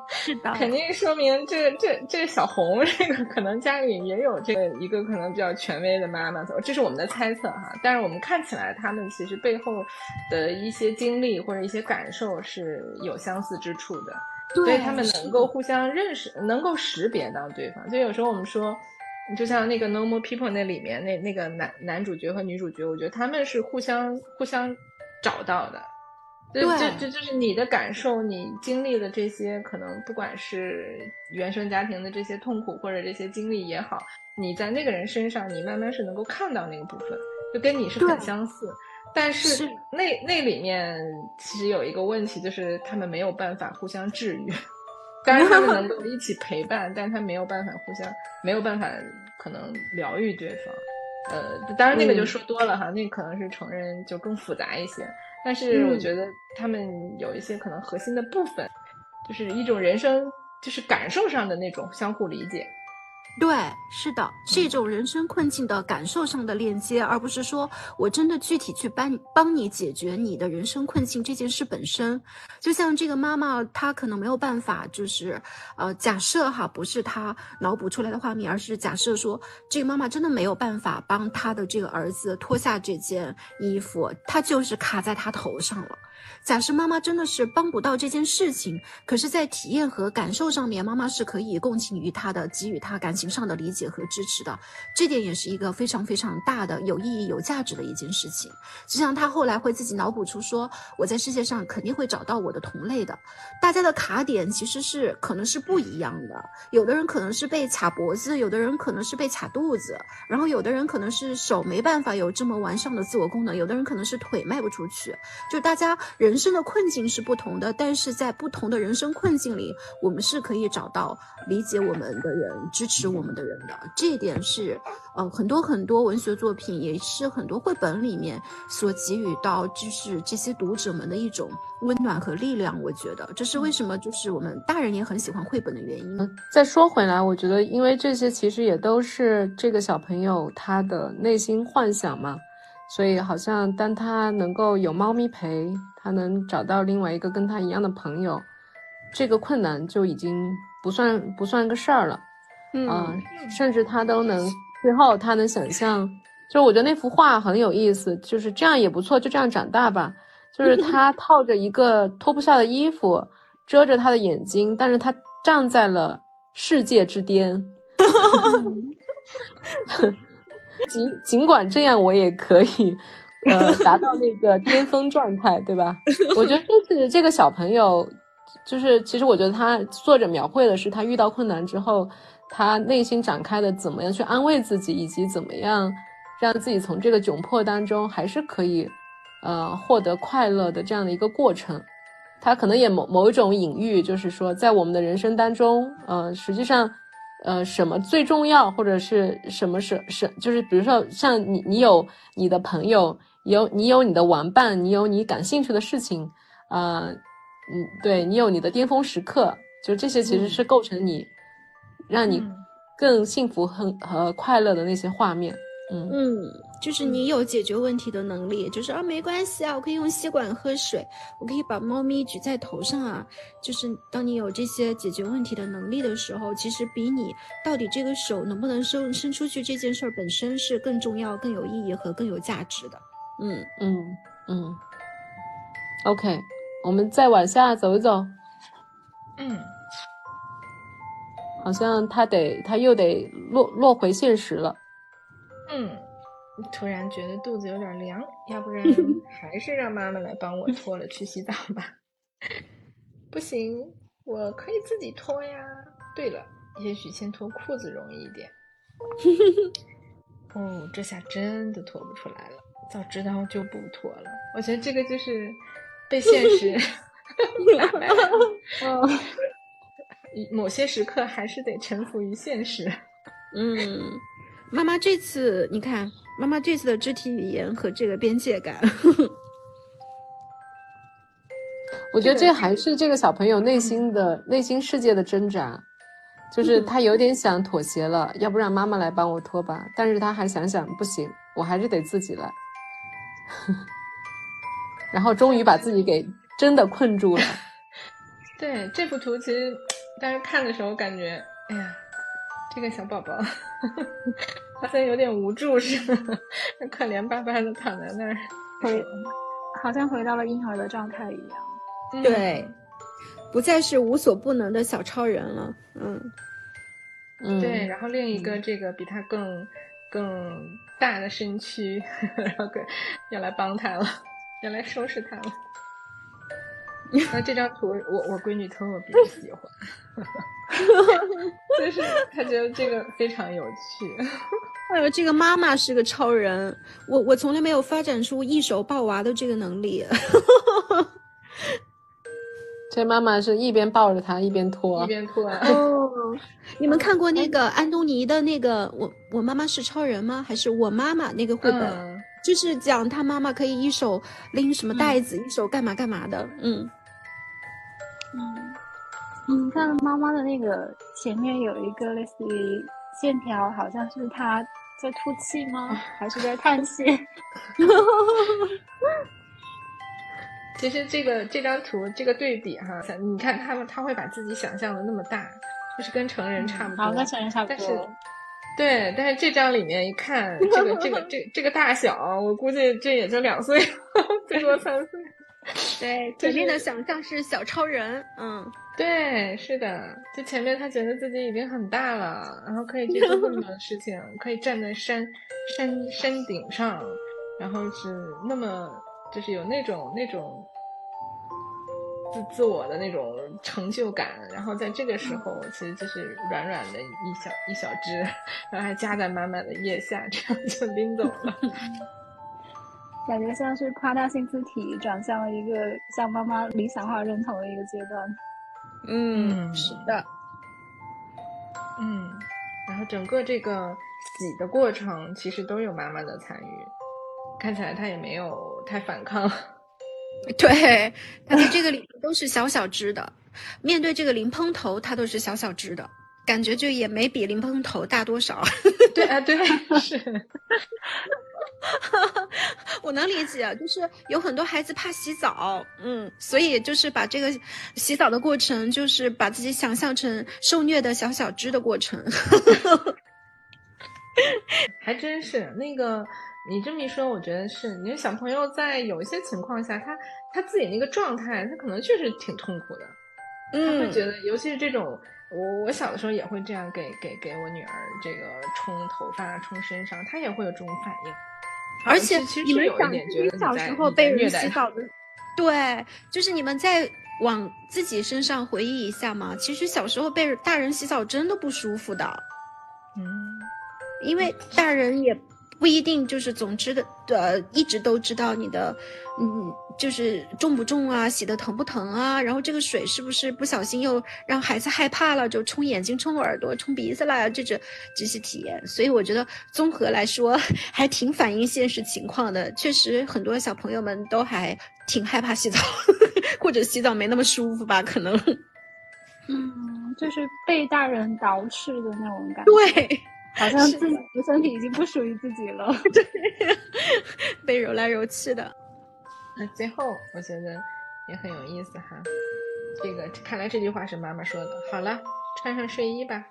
是的，肯定说明这这这小红这个可能家里也有这个一个可能比较权威的妈妈，这是我们的猜测哈。但是我们看起来他们其实背后的一些经历或者一些感受是有相似之处的，所以他们能够互相认识，能够识别到对方。就有时候我们说。就像那个《No More People》那里面那那个男男主角和女主角，我觉得他们是互相互相找到的。对，这这就是你的感受，你经历的这些，可能不管是原生家庭的这些痛苦或者这些经历也好，你在那个人身上，你慢慢是能够看到那个部分，就跟你是很相似。但是那那里面其实有一个问题，就是他们没有办法互相治愈。当然他们能 够一起陪伴，但他没有办法互相，没有办法可能疗愈对方。呃，当然那个就说多了哈，那可能是成人就更复杂一些。但是我觉得他们有一些可能核心的部分，就是一种人生，就是感受上的那种相互理解。对，是的，是一种人生困境的感受上的链接，而不是说我真的具体去帮帮你解决你的人生困境这件事本身。就像这个妈妈，她可能没有办法，就是呃，假设哈，不是她脑补出来的画面，而是假设说，这个妈妈真的没有办法帮她的这个儿子脱下这件衣服，她就是卡在他头上了。假设妈妈真的是帮不到这件事情，可是，在体验和感受上面，妈妈是可以共情于他的，给予他感情上的理解和支持的。这点也是一个非常非常大的、有意义、有价值的一件事情。就像他后来会自己脑补出说，我在世界上肯定会找到我的同类的。大家的卡点其实是可能是不一样的，有的人可能是被卡脖子，有的人可能是被卡肚子，然后有的人可能是手没办法有这么完善的自我功能，有的人可能是腿迈不出去。就大家。人生的困境是不同的，但是在不同的人生困境里，我们是可以找到理解我们的人、支持我们的人的。这一点是，呃，很多很多文学作品，也是很多绘本里面所给予到，就是这些读者们的一种温暖和力量。我觉得这是为什么，就是我们大人也很喜欢绘本的原因。再说回来，我觉得因为这些其实也都是这个小朋友他的内心幻想嘛。所以，好像当他能够有猫咪陪，他能找到另外一个跟他一样的朋友，这个困难就已经不算不算个事儿了。嗯，甚至他都能最后他能想象，就是我觉得那幅画很有意思，就是这样也不错，就这样长大吧。就是他 套着一个脱不下的衣服，遮着他的眼睛，但是他站在了世界之巅。尽尽管这样，我也可以，呃，达到那个巅峰状态，对吧？我觉得就是这个小朋友，就是其实我觉得他作者描绘的是他遇到困难之后，他内心展开的怎么样去安慰自己，以及怎么样让自己从这个窘迫当中还是可以，呃，获得快乐的这样的一个过程。他可能也某某一种隐喻，就是说在我们的人生当中，呃，实际上。呃，什么最重要，或者是什么是是，就是比如说像你，你有你的朋友，有你有你的玩伴，你有你感兴趣的事情，啊，嗯，对你有你的巅峰时刻，就这些其实是构成你，让你更幸福和和快乐的那些画面，嗯嗯。就是你有解决问题的能力，就是啊，没关系啊，我可以用吸管喝水，我可以把猫咪举在头上啊。就是当你有这些解决问题的能力的时候，其实比你到底这个手能不能伸伸出去这件事儿本身是更重要、更有意义和更有价值的。嗯嗯嗯。OK，我们再往下走一走。嗯，好像他得他又得落落回现实了。嗯，突然觉得肚子有点凉，要不然 还是让妈妈来帮我脱了去洗澡吧。不行，我可以自己脱呀。对了，也许先脱裤子容易一点。哦，这下真的脱不出来了。早知道就不脱了。我觉得这个就是被现实 打败了。哦，某些时刻还是得臣服于现实。嗯，妈妈这次你看，妈妈这次的肢体语言和这个边界感，我觉得这还是这个小朋友内心的内心世界的挣扎，就是他有点想妥协了，要不让妈妈来帮我脱吧，但是他还想想不行，我还是得自己来。然后终于把自己给真的困住了。对这幅图，其实当时看的时候感觉，哎呀，这个小宝宝 好像有点无助似的，可怜巴巴的躺在那儿，回好像回到了婴儿的状态一样。对，不再是无所不能的小超人了。嗯嗯，对。然后另一个这个比他更更大的身躯，然后跟要来帮他了，要来收拾他了。那这张图，我我闺女特别喜欢，就是她觉得这个非常有趣。哎呦，这个妈妈是个超人，我我从来没有发展出一手抱娃的这个能力。这妈妈是一边抱着他一边拖，一边拖。哦，你们看过那个安东尼的那个《我我妈妈是超人》吗？还是我妈妈那个绘本？就是讲他妈妈可以一手拎什么袋子，一手干嘛干嘛的。嗯。嗯，你看妈妈的那个前面有一个类似于线条，好像是她在吐气吗？还是在叹气？其实这个这张图这个对比哈，你看他们他会把自己想象的那么大，就是跟成人差不多，跟成人差不多。但是，对，但是这张里面一看，这个这个这这个大小，我估计这也就两岁，最多三岁。对，前面的想象是小超人，嗯，对，是的，就前面他觉得自己已经很大了，然后可以去做这么多事情，可以站在山山山顶上，然后是那么就是有那种那种自自我的那种成就感，然后在这个时候其实就是软软的一小一小只，然后还夹在满满的腋下，这样就拎走了。感觉像是夸大性字体转向了一个向妈妈理想化认同的一个阶段。嗯，是的。嗯，然后整个这个洗的过程其实都有妈妈的参与，看起来她也没有太反抗。对，她在这个里面都是小小只的，面对这个淋蓬头，它都是小小只的，感觉就也没比淋蓬头大多少。对啊，对，是。我能理解，就是有很多孩子怕洗澡，嗯，所以就是把这个洗澡的过程，就是把自己想象成受虐的小小只的过程。还真是那个，你这么一说，我觉得是，你说小朋友在有一些情况下，他他自己那个状态，他可能确实挺痛苦的，他会觉得，尤其是这种。我我小的时候也会这样给给给我女儿这个冲头发冲身上，她也会有这种反应。而且你们想，你小时候被人洗澡的，对，就是你们在往自己身上回忆一下嘛。其实小时候被大人洗澡真的不舒服的，嗯，因为大人也不一定就是总之的呃一直都知道你的嗯。就是重不重啊，洗的疼不疼啊？然后这个水是不是不小心又让孩子害怕了，就冲眼睛、冲耳朵、冲鼻子了？这种这些体验，所以我觉得综合来说 还挺反映现实情况的。确实，很多小朋友们都还挺害怕洗澡，或者洗澡没那么舒服吧？可能，嗯，就是被大人捯饬的那种感觉。对，好像自己的身体已经不属于自己了。对，被揉来揉去的。那最后我觉得也很有意思哈，这个看来这句话是妈妈说的。好了，穿上睡衣吧。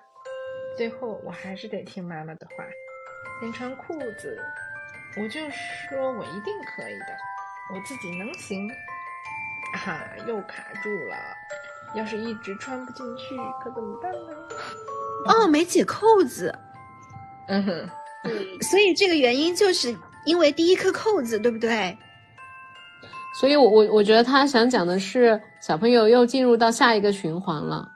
最后我还是得听妈妈的话，先穿裤子。我就说我一定可以的，我自己能行。哈，又卡住了。要是一直穿不进去，可怎么办呢？哦，没解扣子。嗯哼，对，所以这个原因就是因为第一颗扣子，对不对？所以，我我我觉得他想讲的是，小朋友又进入到下一个循环了，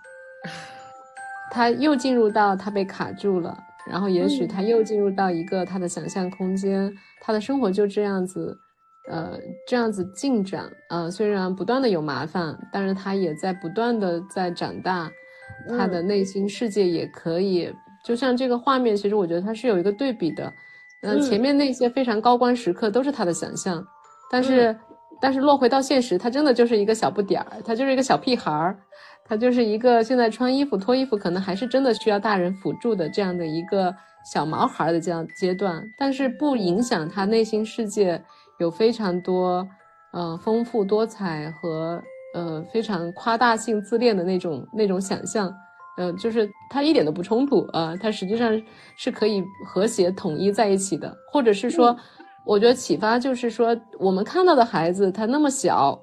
他又进入到他被卡住了，然后也许他又进入到一个他的想象空间，他的生活就这样子，呃，这样子进展，呃，虽然不断的有麻烦，但是他也在不断的在长大，他的内心世界也可以，就像这个画面，其实我觉得它是有一个对比的，嗯，前面那些非常高光时刻都是他的想象，但是。但是落回到现实，他真的就是一个小不点儿，他就是一个小屁孩儿，他就是一个现在穿衣服脱衣服可能还是真的需要大人辅助的这样的一个小毛孩的这样阶段，但是不影响他内心世界有非常多，呃，丰富多彩和呃非常夸大性自恋的那种那种想象，呃，就是他一点都不冲突啊，他实际上是可以和谐统一在一起的，或者是说。我觉得启发就是说，我们看到的孩子他那么小，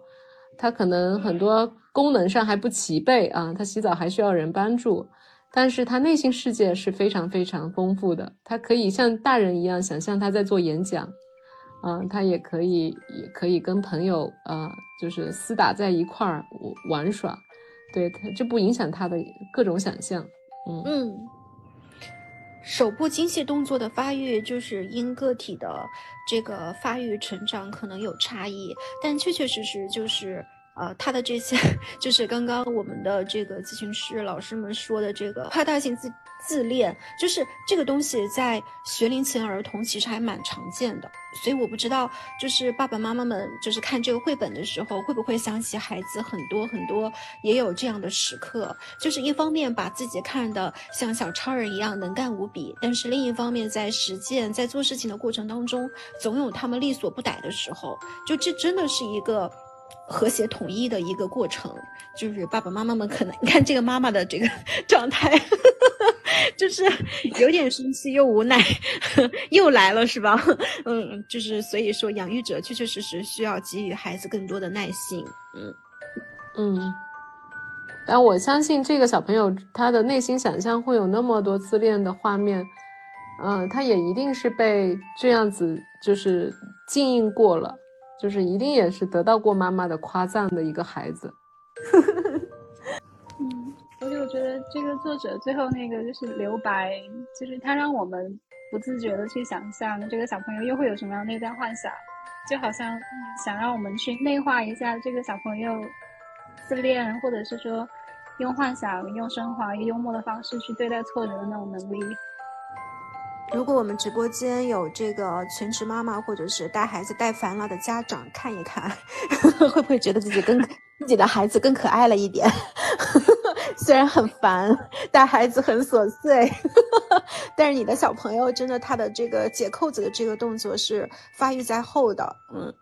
他可能很多功能上还不齐备啊，他洗澡还需要人帮助，但是他内心世界是非常非常丰富的，他可以像大人一样想象他在做演讲，啊，他也可以也可以跟朋友啊，就是厮打在一块儿玩耍，对他这不影响他的各种想象，嗯嗯。手部精细动作的发育，就是因个体的这个发育成长可能有差异，但确确实实就是。呃，他的这些 就是刚刚我们的这个咨询师老师们说的这个夸大性自自恋，就是这个东西在学龄前儿童其实还蛮常见的。所以我不知道，就是爸爸妈妈们就是看这个绘本的时候，会不会想起孩子很多很多也有这样的时刻，就是一方面把自己看的像小超人一样能干无比，但是另一方面在实践在做事情的过程当中，总有他们力所不逮的时候，就这真的是一个。和谐统一的一个过程，就是爸爸妈妈们可能，你看这个妈妈的这个 状态，就是有点生气又无奈，又来了是吧？嗯，就是所以说，养育者确确实实需要给予孩子更多的耐心。嗯嗯，但我相信这个小朋友他的内心想象会有那么多自恋的画面，嗯，他也一定是被这样子就是禁映过了。就是一定也是得到过妈妈的夸赞的一个孩子，嗯，而且我觉得这个作者最后那个就是留白，就是他让我们不自觉的去想象这个小朋友又会有什么样内在幻想，就好像想让我们去内化一下这个小朋友自恋，或者是说用幻想、用升华、用幽默的方式去对待挫折的那种能力。如果我们直播间有这个全职妈妈，或者是带孩子带烦了的家长，看一看，会不会觉得自己跟自己的孩子更可爱了一点？虽然很烦，带孩子很琐碎，但是你的小朋友真的他的这个解扣子的这个动作是发育在后的，嗯，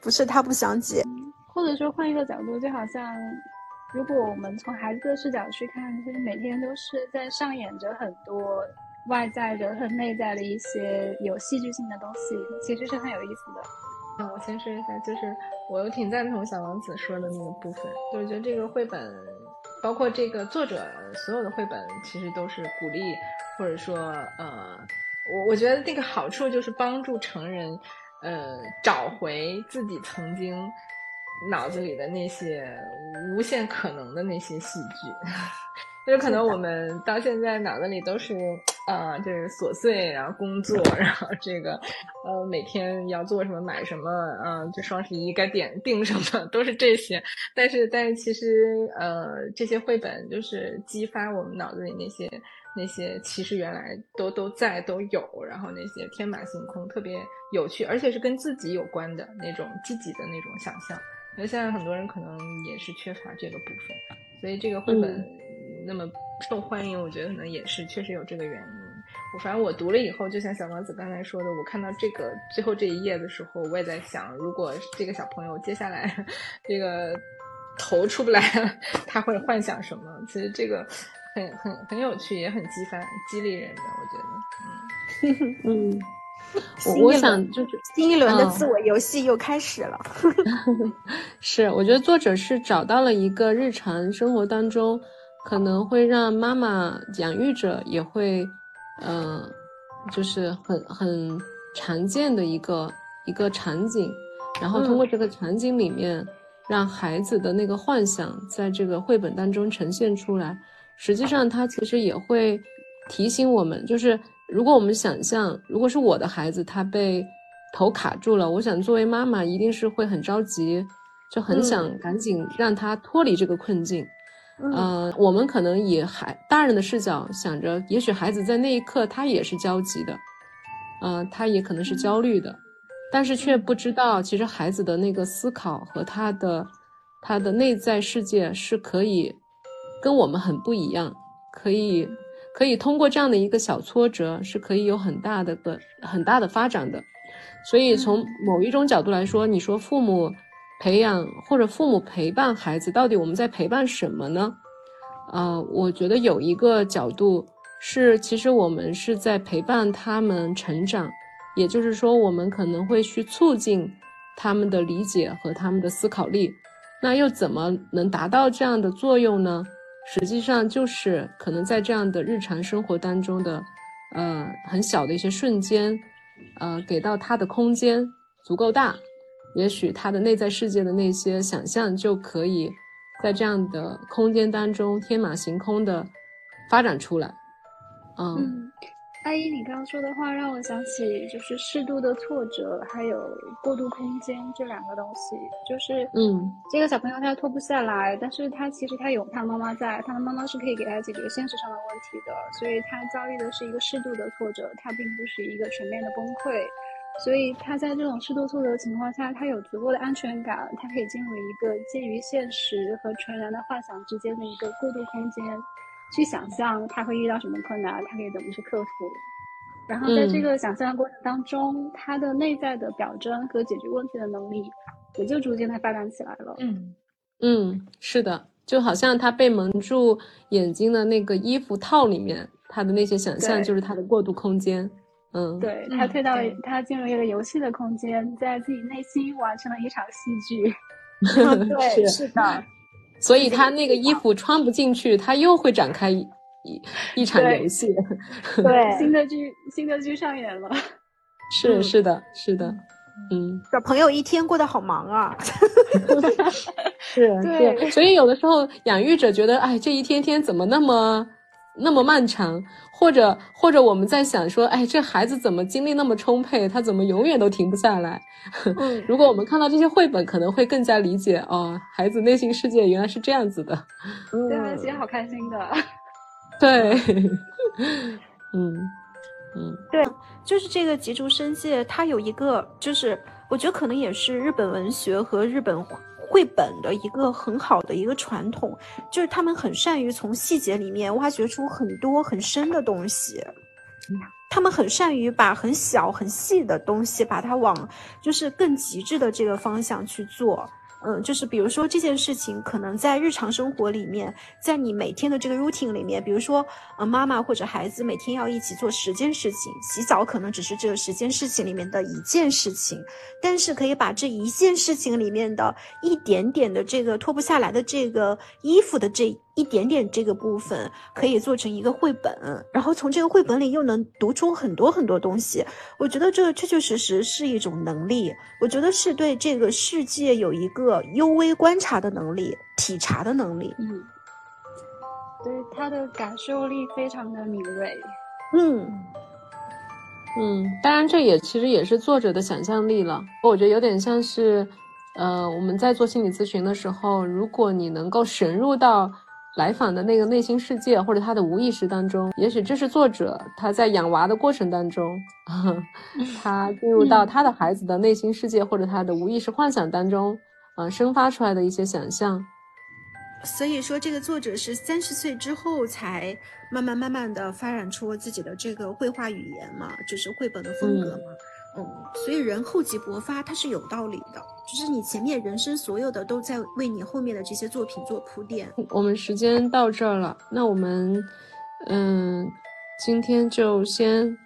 不是他不想解，或者说换一个角度，就好像如果我们从孩子的视角去看，其实每天都是在上演着很多。外在的和内在的一些有戏剧性的东西，其实是很有意思的。那我先说一下，就是我挺赞同小王子说的那个部分，就是觉得这个绘本，包括这个作者所有的绘本，其实都是鼓励，或者说，呃，我我觉得那个好处就是帮助成人，呃，找回自己曾经脑子里的那些无限可能的那些戏剧。就是可能我们到现在脑子里都是，呃，就是琐碎，然后工作，然后这个，呃，每天要做什么，买什么，嗯，就双十一该点订什么，都是这些。但是，但是其实，呃，这些绘本就是激发我们脑子里那些那些其实原来都都在都有，然后那些天马行空、特别有趣，而且是跟自己有关的那种积极的那种想象。因为现在很多人可能也是缺乏这个部分，所以这个绘本。那么受欢迎，我觉得可能也是确实有这个原因。我反正我读了以后，就像小王子刚才说的，我看到这个最后这一页的时候，我也在想，如果这个小朋友接下来这个头出不来了，他会幻想什么？其实这个很很很有趣，也很激发激励人的，我觉得。嗯 嗯，我我想就是新一轮的自我游戏又开始了。是，我觉得作者是找到了一个日常生活当中。可能会让妈妈养育者也会，嗯，就是很很常见的一个一个场景，然后通过这个场景里面，让孩子的那个幻想在这个绘本当中呈现出来。实际上，它其实也会提醒我们，就是如果我们想象，如果是我的孩子，他被头卡住了，我想作为妈妈一定是会很着急，就很想赶紧让他脱离这个困境。嗯，嗯我们可能以孩大人的视角想着，也许孩子在那一刻他也是焦急的，嗯，他也可能是焦虑的，但是却不知道，其实孩子的那个思考和他的他的内在世界是可以跟我们很不一样，可以可以通过这样的一个小挫折，是可以有很大的个很大的发展的。所以从某一种角度来说，你说父母。培养或者父母陪伴孩子，到底我们在陪伴什么呢？呃，我觉得有一个角度是，其实我们是在陪伴他们成长，也就是说，我们可能会去促进他们的理解和他们的思考力。那又怎么能达到这样的作用呢？实际上就是可能在这样的日常生活当中的，呃，很小的一些瞬间，呃，给到他的空间足够大。也许他的内在世界的那些想象就可以在这样的空间当中天马行空的发展出来。嗯，阿姨，你刚刚说的话让我想起，就是适度的挫折，还有过渡空间这两个东西。就是，嗯，这个小朋友他脱不下来，但是他其实他有他的妈妈在，他的妈妈是可以给他解决现实上的问题的，所以他遭遇的是一个适度的挫折，他并不是一个全面的崩溃。所以他在这种适度挫折的情况下，他有足够的安全感，他可以进入一个介于现实和纯然的幻想之间的一个过渡空间，去想象他会遇到什么困难，他可以怎么去克服。然后在这个想象的过程当中，他的内在的表征和解决问题的能力也就逐渐的发展起来了。嗯嗯，是的，就好像他被蒙住眼睛的那个衣服套里面，他的那些想象就是他的过渡空间。嗯，对他退到他进入一个游戏的空间，在自己内心完成了一场戏剧。对，是的。所以他那个衣服穿不进去，他又会展开一一场游戏。对，新的剧新的剧上演了。是是的，是的。嗯，小朋友一天过得好忙啊。是，对。所以有的时候养育者觉得，哎，这一天天怎么那么那么漫长？或者或者我们在想说，哎，这孩子怎么精力那么充沛？他怎么永远都停不下来？如果我们看到这些绘本，可能会更加理解哦，孩子内心世界原来是这样子的。对，其实好开心的。对，嗯嗯，对，就是这个吉竹伸介，他有一个，就是我觉得可能也是日本文学和日本。绘本的一个很好的一个传统，就是他们很善于从细节里面挖掘出很多很深的东西，他们很善于把很小很细的东西，把它往就是更极致的这个方向去做。嗯，就是比如说这件事情，可能在日常生活里面，在你每天的这个 routine 里面，比如说，呃，妈妈或者孩子每天要一起做十件事情，洗澡可能只是这十件事情里面的一件事情，但是可以把这一件事情里面的一点点的这个脱不下来的这个衣服的这。一点点这个部分可以做成一个绘本，然后从这个绘本里又能读出很多很多东西。我觉得这确确实实是一种能力，我觉得是对这个世界有一个幽微观察的能力、体察的能力。嗯，对他的感受力非常的敏锐。嗯嗯，当然这也其实也是作者的想象力了。我觉得有点像是，呃，我们在做心理咨询的时候，如果你能够深入到。来访的那个内心世界，或者他的无意识当中，也许这是作者他在养娃的过程当中，他进入到他的孩子的内心世界，或者他的无意识幻想当中，啊，生发出来的一些想象。所以说，这个作者是三十岁之后才慢慢慢慢的发展出自己的这个绘画语言嘛，就是绘本的风格嘛。嗯，所以人厚积薄发，它是有道理的。就是你前面人生所有的都在为你后面的这些作品做铺垫。我们时间到这儿了，那我们，嗯，今天就先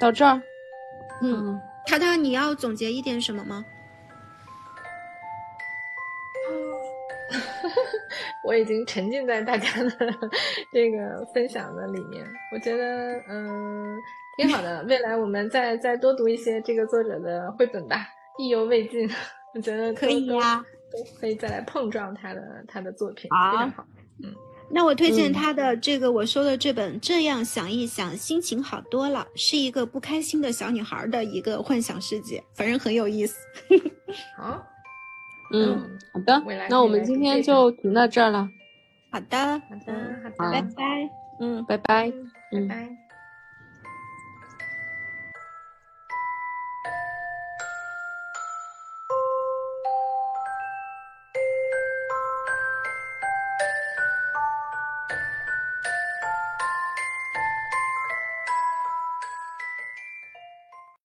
到这儿。嗯，涛涛，你要总结一点什么吗？我已经沉浸在大家的 这个分享的里面，我觉得，嗯。挺好的。未来我们再再多读一些这个作者的绘本吧，意犹未尽。我觉得可以呀，都可以再来碰撞他的他的作品，非常好。嗯，那我推荐他的这个我说的这本《这样想一想，心情好多了》，是一个不开心的小女孩的一个幻想世界，反正很有意思。好，嗯，好的，那我们今天就停到这儿了。好的，好的，好的，拜拜，嗯，拜拜，拜拜。